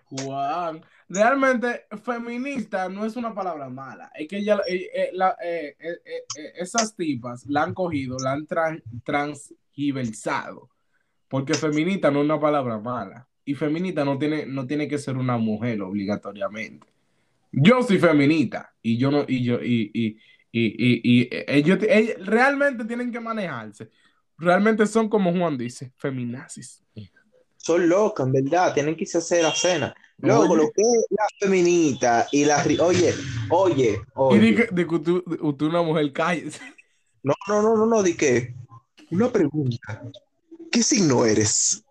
S1: Juan. Realmente, feminista no es una palabra mala. Es que ella, eh, eh, la- eh, eh, esas tipas la han cogido, la han tran- transgiversado. Porque feminista no es una palabra mala. Y feminista no tiene, no tiene que ser una mujer obligatoriamente. Yo soy feminista y yo no, y yo, y, y, y, y, y ellos, ellos realmente tienen que manejarse. Realmente son como Juan dice, feminazis.
S2: Son locas, en verdad, tienen que irse a hacer la cena. Luego,
S1: Oye.
S2: lo que es la feminita y la... ri- Oye, oye,
S1: Y
S2: oye.
S1: di que, di que tú, tú una mujer cállese.
S2: No, no, no, no, no, di que... Una pregunta. ¿Qué signo eres?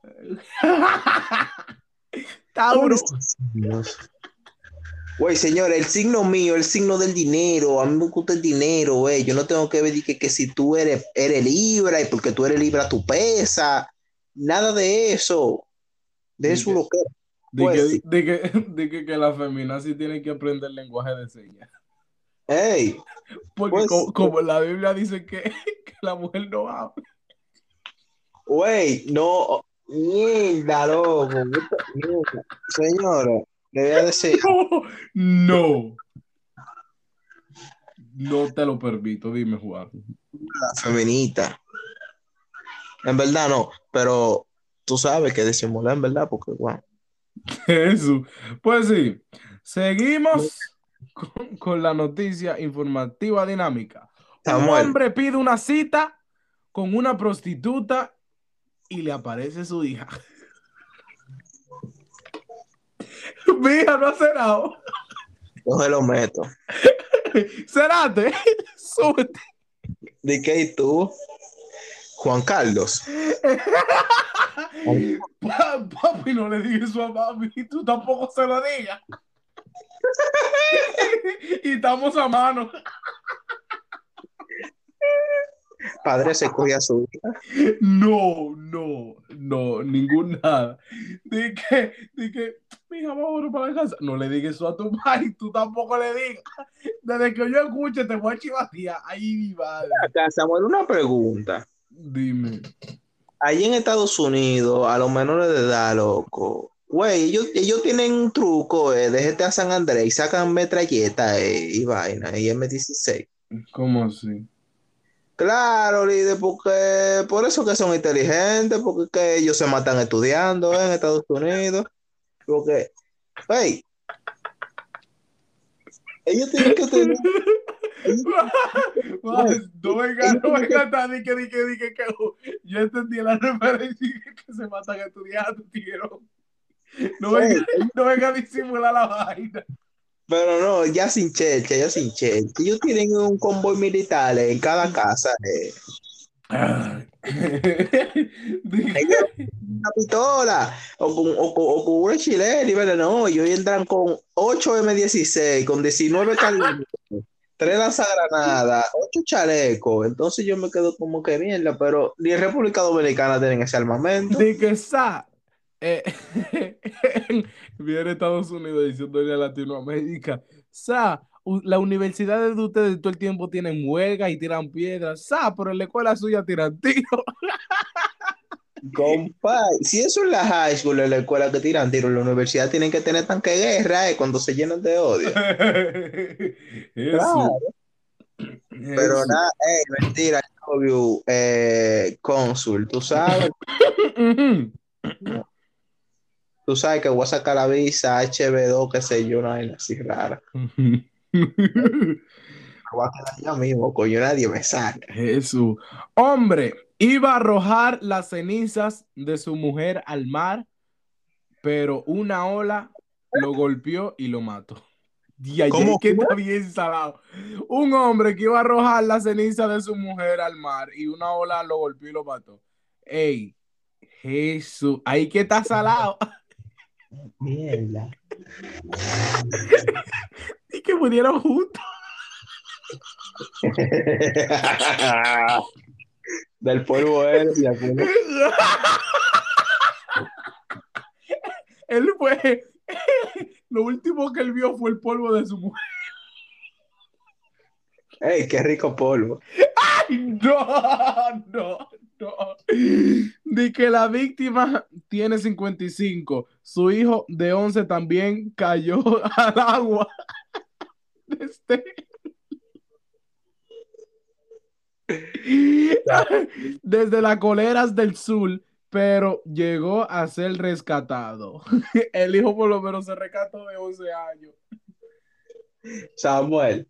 S1: Tauro.
S2: Güey, señor, el signo mío, el signo del dinero, a mí me gusta el dinero, güey. Yo no tengo que ver que, que si tú eres, eres libra y porque tú eres libra tú pesa. Nada de eso. De eso lo que. Pues
S1: que,
S2: sí.
S1: di que, di que, que la feminazi tiene que aprender lenguaje de señas.
S2: Ey,
S1: Porque
S2: Pues
S1: como,
S2: sí.
S1: como la Biblia dice que, que la mujer no habla.
S2: Güey, no. Mierda, loco. puta mierda. Señora, le voy a decir.
S1: No. No te lo permito, dime, Juan.
S2: la feminita. En verdad no, pero tú sabes que disimular en verdad, porque wow.
S1: Jesús. Pues sí, seguimos con, con la noticia informativa dinámica. Un
S2: Samuel.
S1: hombre pide una cita con una prostituta y le aparece su hija. Mi hija no ha cenado.
S2: Yo se lo meto.
S1: Cerate, súbete.
S2: ¿De qué y tú? Juan Carlos.
S1: Pa- papi, no le digas eso a mami, tú tampoco se lo digas. y estamos a mano.
S2: Padre se cogía a su hija.
S1: No, no, no, ningún nada. Di que, di que, mija, vámonos para la casa. No le digas eso a tu madre, tú tampoco le digas. Desde que yo escuche, te voy a chivatear. Ay, mi madre.
S2: Acá, Samuel, una pregunta.
S1: Dime.
S2: Allí en Estados Unidos, a los menores de edad, loco. Güey, ellos, ellos tienen un truco eh, de GTA San Andrés y sacan metralleta eh, y vaina y M16.
S1: ¿Cómo así?
S2: Claro, líder, porque por eso que son inteligentes, porque que ellos se matan estudiando eh, en Estados Unidos. Porque, hey, ellos tienen que tener
S1: no venga, no venga di que, di que, di que, que yo entendí la referencia que se matan estudiando, tío. No venga, no venga a disimular la vaina.
S2: Pero no, ya sin cheche, ya sin cheche. Ellos tienen un convoy militar en cada casa. Eh. una pistola o con, o, o con una chilena, no, ellos entran con 8 M16, con 19 calibres, 3 lanzagranadas, 8 chalecos. Entonces yo me quedo como que mierda, pero ni República Dominicana tienen ese armamento.
S1: De que está. Eh, viene Estados Unidos diciendo a Latinoamérica, sa, la universidad de ustedes todo el tiempo tienen huelga y tiran piedras, sa, pero en la escuela suya tiran tiros.
S2: Compa, si eso es la high school, en la escuela que tiran tiros, la universidad tienen que tener tanque de guerra eh, cuando se llenan de odio. Claro. Pero nada, hey, mentira, obvio, eh, cónsul, tú sabes. Tú sabes que voy a sacar la visa HB2, que sé yo, una vaina así rara. me voy a quedar yo mismo, coño, nadie me saca.
S1: Jesús. Hombre, iba a arrojar las cenizas de su mujer al mar, pero una ola lo golpeó y lo mató. Y ¿Cómo? que está bien salado. Un hombre que iba a arrojar la ceniza de su mujer al mar y una ola lo golpeó y lo mató. Ey, Jesús, ahí que está salado. Mierda. y que murieron juntos.
S2: Del polvo él y
S1: Él fue. Lo último que él vio fue el polvo de su mujer.
S2: ¡Ey, qué rico polvo!
S1: ¡Ay! No, no. De que la víctima tiene 55. Su hijo de 11 también cayó al agua. Este... Desde las coleras del sur, pero llegó a ser rescatado. El hijo por lo menos se rescató de 11 años.
S2: Samuel.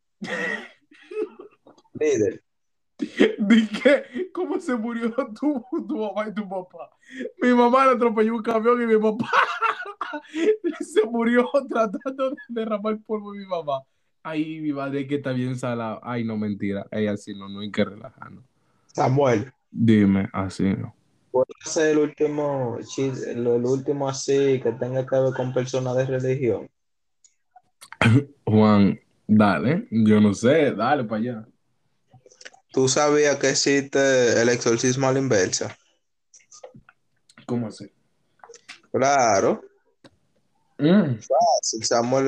S2: Líder.
S1: Dije, ¿cómo se murió tu, tu, mamá y tu papá? Mi mamá le atropelló un camión y mi papá se murió tratando de derramar polvo y mi mamá. Ay, mi madre que está bien salada. Ay, no, mentira. Ella así no, no hay que relajarnos.
S2: Samuel.
S1: Dime, así no.
S2: ¿Puedo hacer el último, el, último así que tenga que ver con personas de religión?
S1: Juan, dale. Yo no sé, dale para allá.
S2: ¿Tú sabías que existe el exorcismo a la inversa?
S1: ¿Cómo así?
S2: Claro. Mm. Samuel,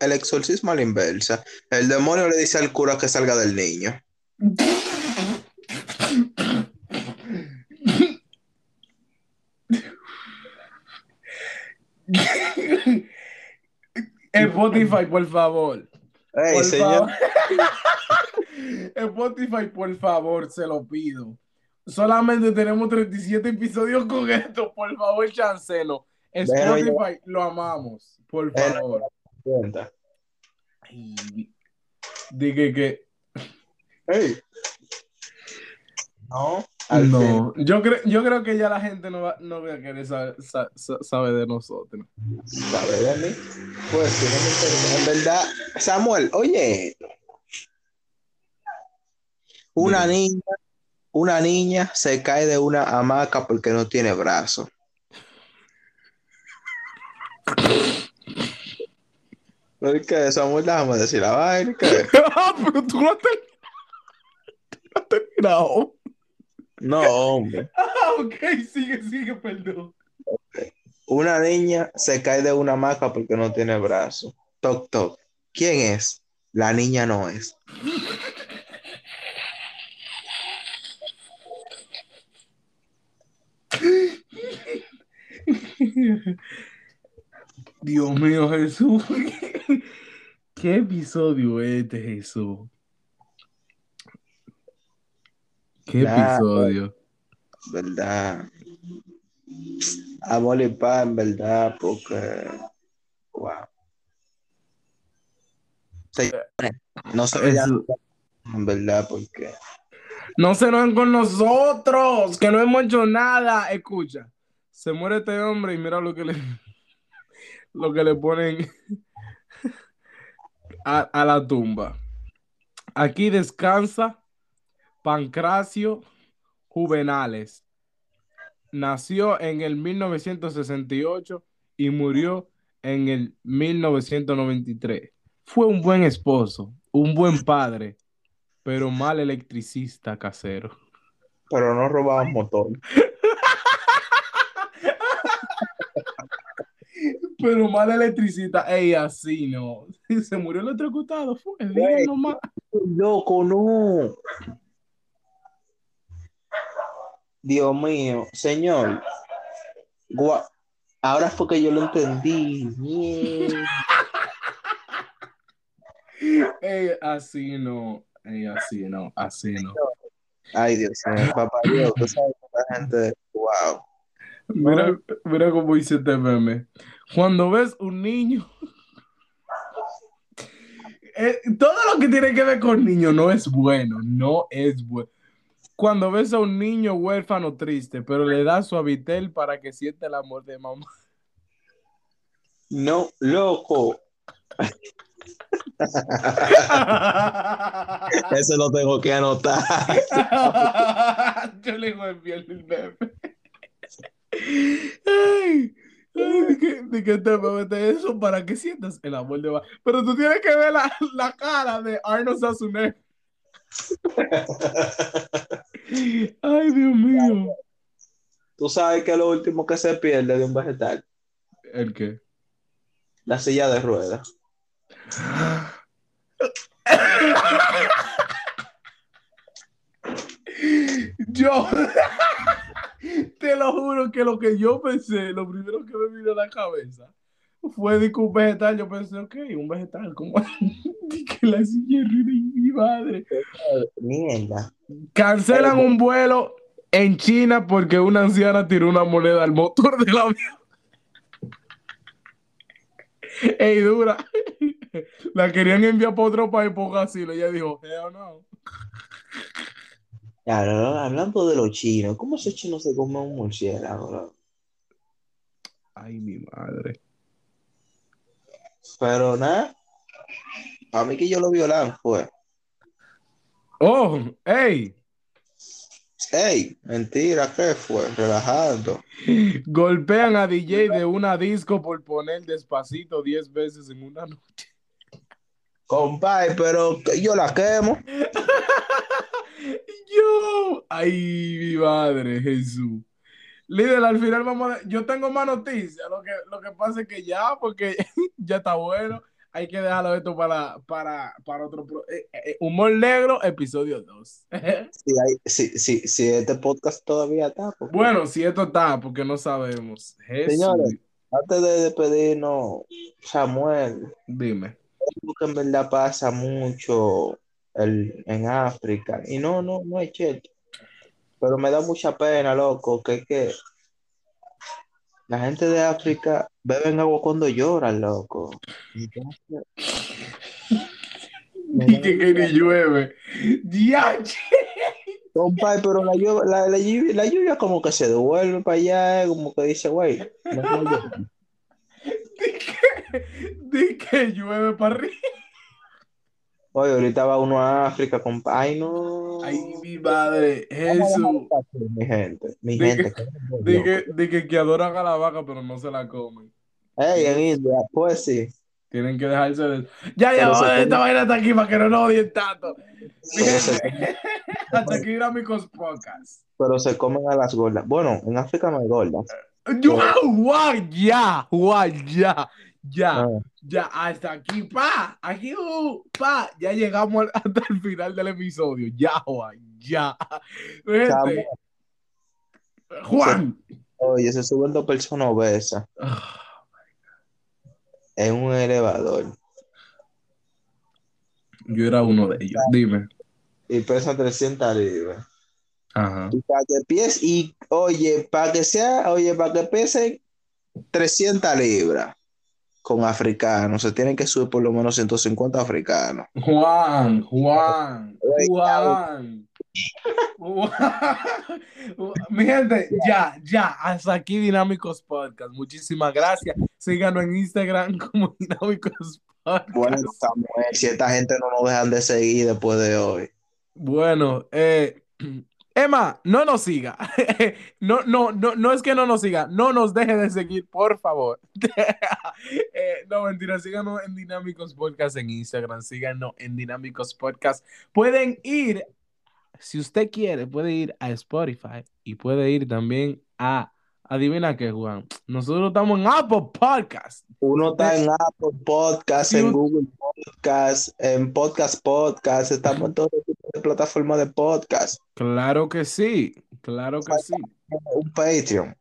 S2: el exorcismo, a la inversa. El demonio le dice al cura que salga del niño.
S1: Spotify, por favor.
S2: Por señor.
S1: Spotify, por favor, se lo pido. Solamente tenemos 37 episodios con esto. Por favor, chancelo. Spotify, lo amamos. Por favor. Dije que.
S2: Hey. No.
S1: No, yo creo, yo creo que ya la gente no va, no va a querer saber, sabe de nosotros.
S2: ¿Sabe de mí? Pues sí, no me interesa. En verdad, Samuel, oye, una niña, una niña se cae de una hamaca porque no tiene brazo. ¿Por qué? Samuel, déjame decir la vaina.
S1: ah, pero tú no has terminado.
S2: No, hombre.
S1: Ah, ok, sigue, sigue, perdón.
S2: Una niña se cae de una hamaca porque no tiene brazo. Toc, toc. ¿Quién es? La niña no es.
S1: Dios mío, Jesús. ¿Qué episodio es este, Jesús? ¿Qué episodio?
S2: ¿Verdad? Amor y paz, en verdad, porque. Wow. no se en verdad, porque
S1: No se enojen con nosotros, que no hemos hecho nada. Escucha, se muere este hombre y mira lo que le, lo que le ponen a, a la tumba. Aquí descansa Pancracio Juvenales. Nació en el 1968 y murió en el 1993. Fue un buen esposo, un buen padre, pero mal electricista casero.
S2: pero no robaban motor.
S1: Pero mal electricista, ey, así no. Se murió electrocutado, fue.
S2: Loco, no. Dios mío, señor. Gua- Ahora fue que yo lo entendí.
S1: Ey, así no. Ey, así no, así no.
S2: Ay, Dios mío, papá Dios, tú sabes la gente, wow.
S1: Mira, mira cómo dice este meme. Cuando ves un niño. Eh, todo lo que tiene que ver con niños no es bueno, no es bueno. Cuando ves a un niño huérfano triste, pero le das su habitel para que sienta el amor de mamá.
S2: No, loco. Eso lo tengo que anotar.
S1: Yo le digo el meme. Ay, ay, de que te metes eso para que sientas el amor de mamá. Pero tú tienes que ver la, la cara de Arnold Schwarzenegger. Ay, Dios mío.
S2: Tú sabes que es lo último que se pierde de un vegetal,
S1: ¿El qué?
S2: la silla de ruedas.
S1: Yo te lo juro que lo que yo pensé, lo primero que me vino a la cabeza fue de un vegetal. Yo pensé, ok, un vegetal, como que la silla de mi madre.
S2: Mierda.
S1: Cancelan un vuelo en China porque una anciana tiró una moneda al motor del avión. Ey, dura. La querían enviar para otro país por asilo. Ella dijo, hell no.
S2: Claro, hablando de los chinos, ¿cómo esos chinos se comen un murciélago?
S1: Ay, mi madre.
S2: Pero nada, a mí que yo lo violan fue.
S1: Oh, hey.
S2: Ey, mentira, ¿qué fue? Relajando.
S1: Golpean a DJ de una disco por poner despacito 10 veces en una noche.
S2: Compadre, pero yo la quemo.
S1: Yo, ay, mi madre, Jesús. Líder, al final vamos a... Yo tengo más noticias. Lo que, lo que pasa es que ya, porque ya está bueno. Hay que dejarlo esto para, para, para otro... pro- eh, eh, humor negro, episodio 2.
S2: Si, hay- si, si, si este podcast todavía está. porque-
S1: bueno, si esto está, porque no sabemos. Jesús,
S2: Señores. Antes de despedirnos, Samuel,
S1: dime.
S2: algo que en verdad pasa mucho el- en África, y no, no, no es cierto, pero me da mucha pena, loco, que es que la gente de África beben agua cuando lloran, loco. Entonces,
S1: Y que, que ni llueve. Diache.
S2: compadre, pero la lluvia, la, la lluvia, la lluvia como que se devuelve para allá, como que dice, güey, no es la lluvia".
S1: Di que, di que llueve para arriba.
S2: Oye, ahorita va uno a África, compadre, ay, no.
S1: Ay, mi madre, Jesús.
S2: Mi gente, mi gente.
S1: que-
S2: loco.
S1: que, di que, que adoran a la vaca, pero no se la comen.
S2: Ey, en India, pues sí.
S1: Tienen que dejarse de... Ya, ya,
S2: se
S1: esta vaina está aquí para que no nos odien tanto. Hasta aquí Dinámicos Podcast.
S2: pero se comen a las gordas. Bueno, en África no hay gordas.
S1: Yo, guau, ya, guau, ya, ya,
S2: Ah,
S1: ya, hasta aquí, pa, aquí, uh, pa, ya llegamos hasta el final del episodio, ya, Juan, ya. Gente, Juan.
S2: Oye, se suben dos personas obesas
S1: Ah,
S2: en un elevador
S1: Yo era uno de ellos, dime.
S2: y pesan 300 libras.
S1: Ajá.
S2: Y para que pies y oye, para que sea, oye, para que pesen 300 libras. Con africanos. Se tienen que subir por lo menos 150 africanos.
S1: Juan, Juan, Juan. Mi gente, ya, ya, hasta aquí Dinámicos Podcast. Muchísimas gracias. Síganos en Instagram como Dinámicos Podcast.
S2: Bueno, Samuel, si esta gente no nos dejan de seguir después de hoy.
S1: Bueno, eh, Emma, no nos siga. No, no, no, no es que no nos siga, no nos deje de seguir, por favor. Eh, no, mentira, síganos en Dinámicos Podcast en Instagram, síganos en Dinámicos Podcast. Pueden ir, si usted quiere, puede ir a Spotify y puede ir también a, adivina qué, Juan, nosotros estamos en Apple Podcast.
S2: Uno está en Apple Podcast, en Google Podcast, en Podcast Podcast, estamos en todo de plataformas de podcast.
S1: Claro que sí, claro que sí.
S2: Un Patreon.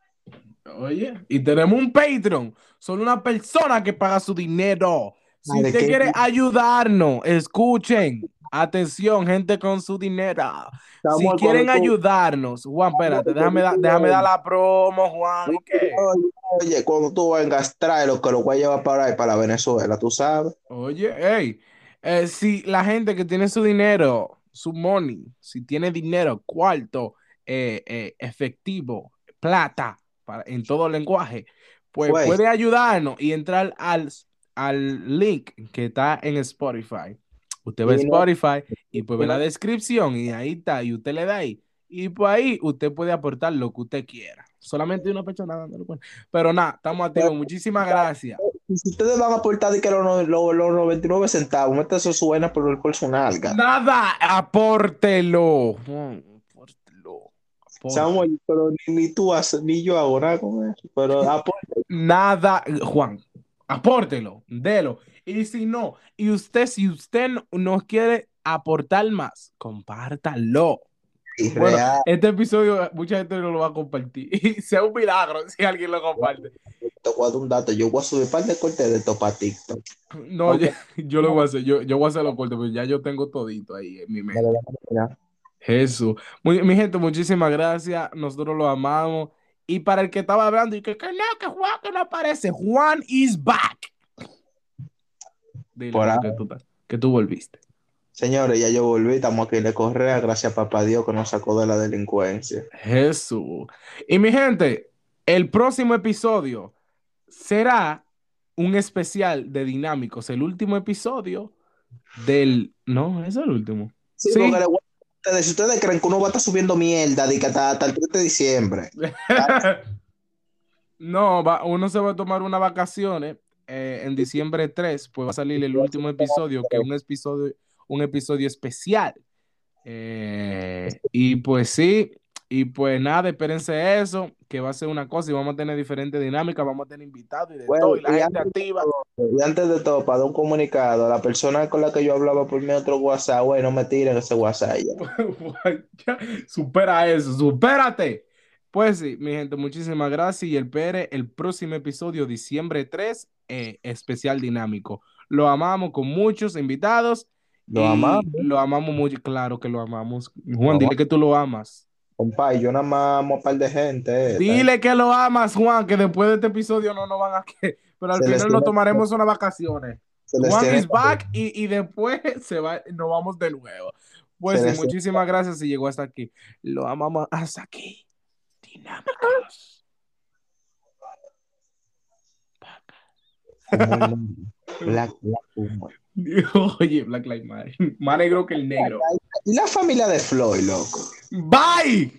S1: Oye, y tenemos un Patreon. Solo una persona que paga su dinero. Si usted
S2: qué-
S1: quiere ayudarnos, escuchen. Atención, gente con su dinero. Si quieren ayudarnos, Juan, espérate, déjame, dar- déjame dar la promo, Juan.
S2: Oye, cuando tú vengas, trae lo que lo voy a llevar para ahí, para Venezuela, tú sabes.
S1: Oye, hey, eh, si la gente que tiene su dinero, su money, si tiene dinero, cuarto, eh, eh, efectivo, plata, para, en todo lenguaje, pues
S2: Pues.
S1: puede ayudarnos y entrar al, al link que está en Spotify. Usted ve
S2: Y no-
S1: Spotify y pues ve la descripción y ahí está, y usted le da ahí. Y pues ahí usted puede aportar lo que usted quiera. Solamente una persona dándole cuenta. Pero nada, estamos activos. Muchísimas gracias.
S2: Si ustedes van a aportar de que los, los, los 99 centavos, mete eso su vaina por, por su nalga.
S1: Nada, apórtelo. Apórtelo. Apórtelo.
S2: Samuel, pero ni, ni tú haces, ni yo hago nada con eso. Pero aporta.
S1: Nada, Juan, apórtelo, delo. Y si no, y usted, si usted no- quiere aportar más, compártalo. Bueno, este episodio mucha gente no lo va a compartir. Y sea un milagro si alguien lo comparte.
S2: Te voy a dar un dato. Yo voy a subir par de cortes de esto para TikTok.
S1: No, yo, yo lo voy a hacer, yo, yo voy a hacer lo corto, pero ya yo tengo todito ahí en mi mente.
S2: Dale, dale, dale.
S1: Jesús. Muy- mi gente, muchísimas gracias. Nosotros lo amamos. Y para el que estaba hablando y que, que no, que Juan que no aparece, Juan is back. Dile
S2: Por
S1: que, tú, que tú volviste.
S2: Señores, ya yo volví. Estamos aquí en la correa. Gracias a papá Dios que nos sacó de la delincuencia.
S1: Jesús. Y mi gente, el próximo episodio será un especial de Dinámicos. El último episodio del. No, es el último.
S2: Sí, porque ustedes, si ustedes creen que uno va a estar subiendo mierda de que hasta, hasta el 3 de diciembre,
S1: No, va- uno se va a tomar unas vacaciones eh, en diciembre 3, pues va a salir el último episodio, que es un episodio, un episodio especial. Eh, y pues sí, y pues nada, espérense eso, que va a ser una cosa y vamos a tener diferentes dinámicas, vamos a tener invitados y de
S2: Bueno,
S1: todo, y la
S2: y
S1: gente activa.
S2: y antes de todo, para dar un comunicado, la persona con la que yo hablaba por mi otro WhatsApp, güey, no me tiren ese WhatsApp. Ya,
S1: Supera eso, supérate. Pues sí, mi gente, muchísimas gracias y el PR, el próximo episodio, diciembre 3, eh, especial dinámico. Lo amamos con muchos invitados.
S2: Lo
S1: y
S2: amamos.
S1: Lo amamos mucho, claro que lo amamos. Juan,
S2: Lo
S1: dile que tú lo amas.
S2: Compa, yo nada más amo a un par de gente. eh,
S1: Dile que lo amas, Juan, que después de este episodio no nos van a que, pero al
S2: Se
S1: final nos
S2: tiene-
S1: tomaremos unas vacaciones. Juan is back y, y después se va, nos vamos de nuevo. Pues sí, muchísimas gracias si llegó hasta aquí. Lo amamos hasta aquí. Dinámicos.
S2: Black, Black.
S1: Oye, Black Lives Matter. Más negro que el negro.
S2: Y la familia de Floyd, loco.
S1: Bye.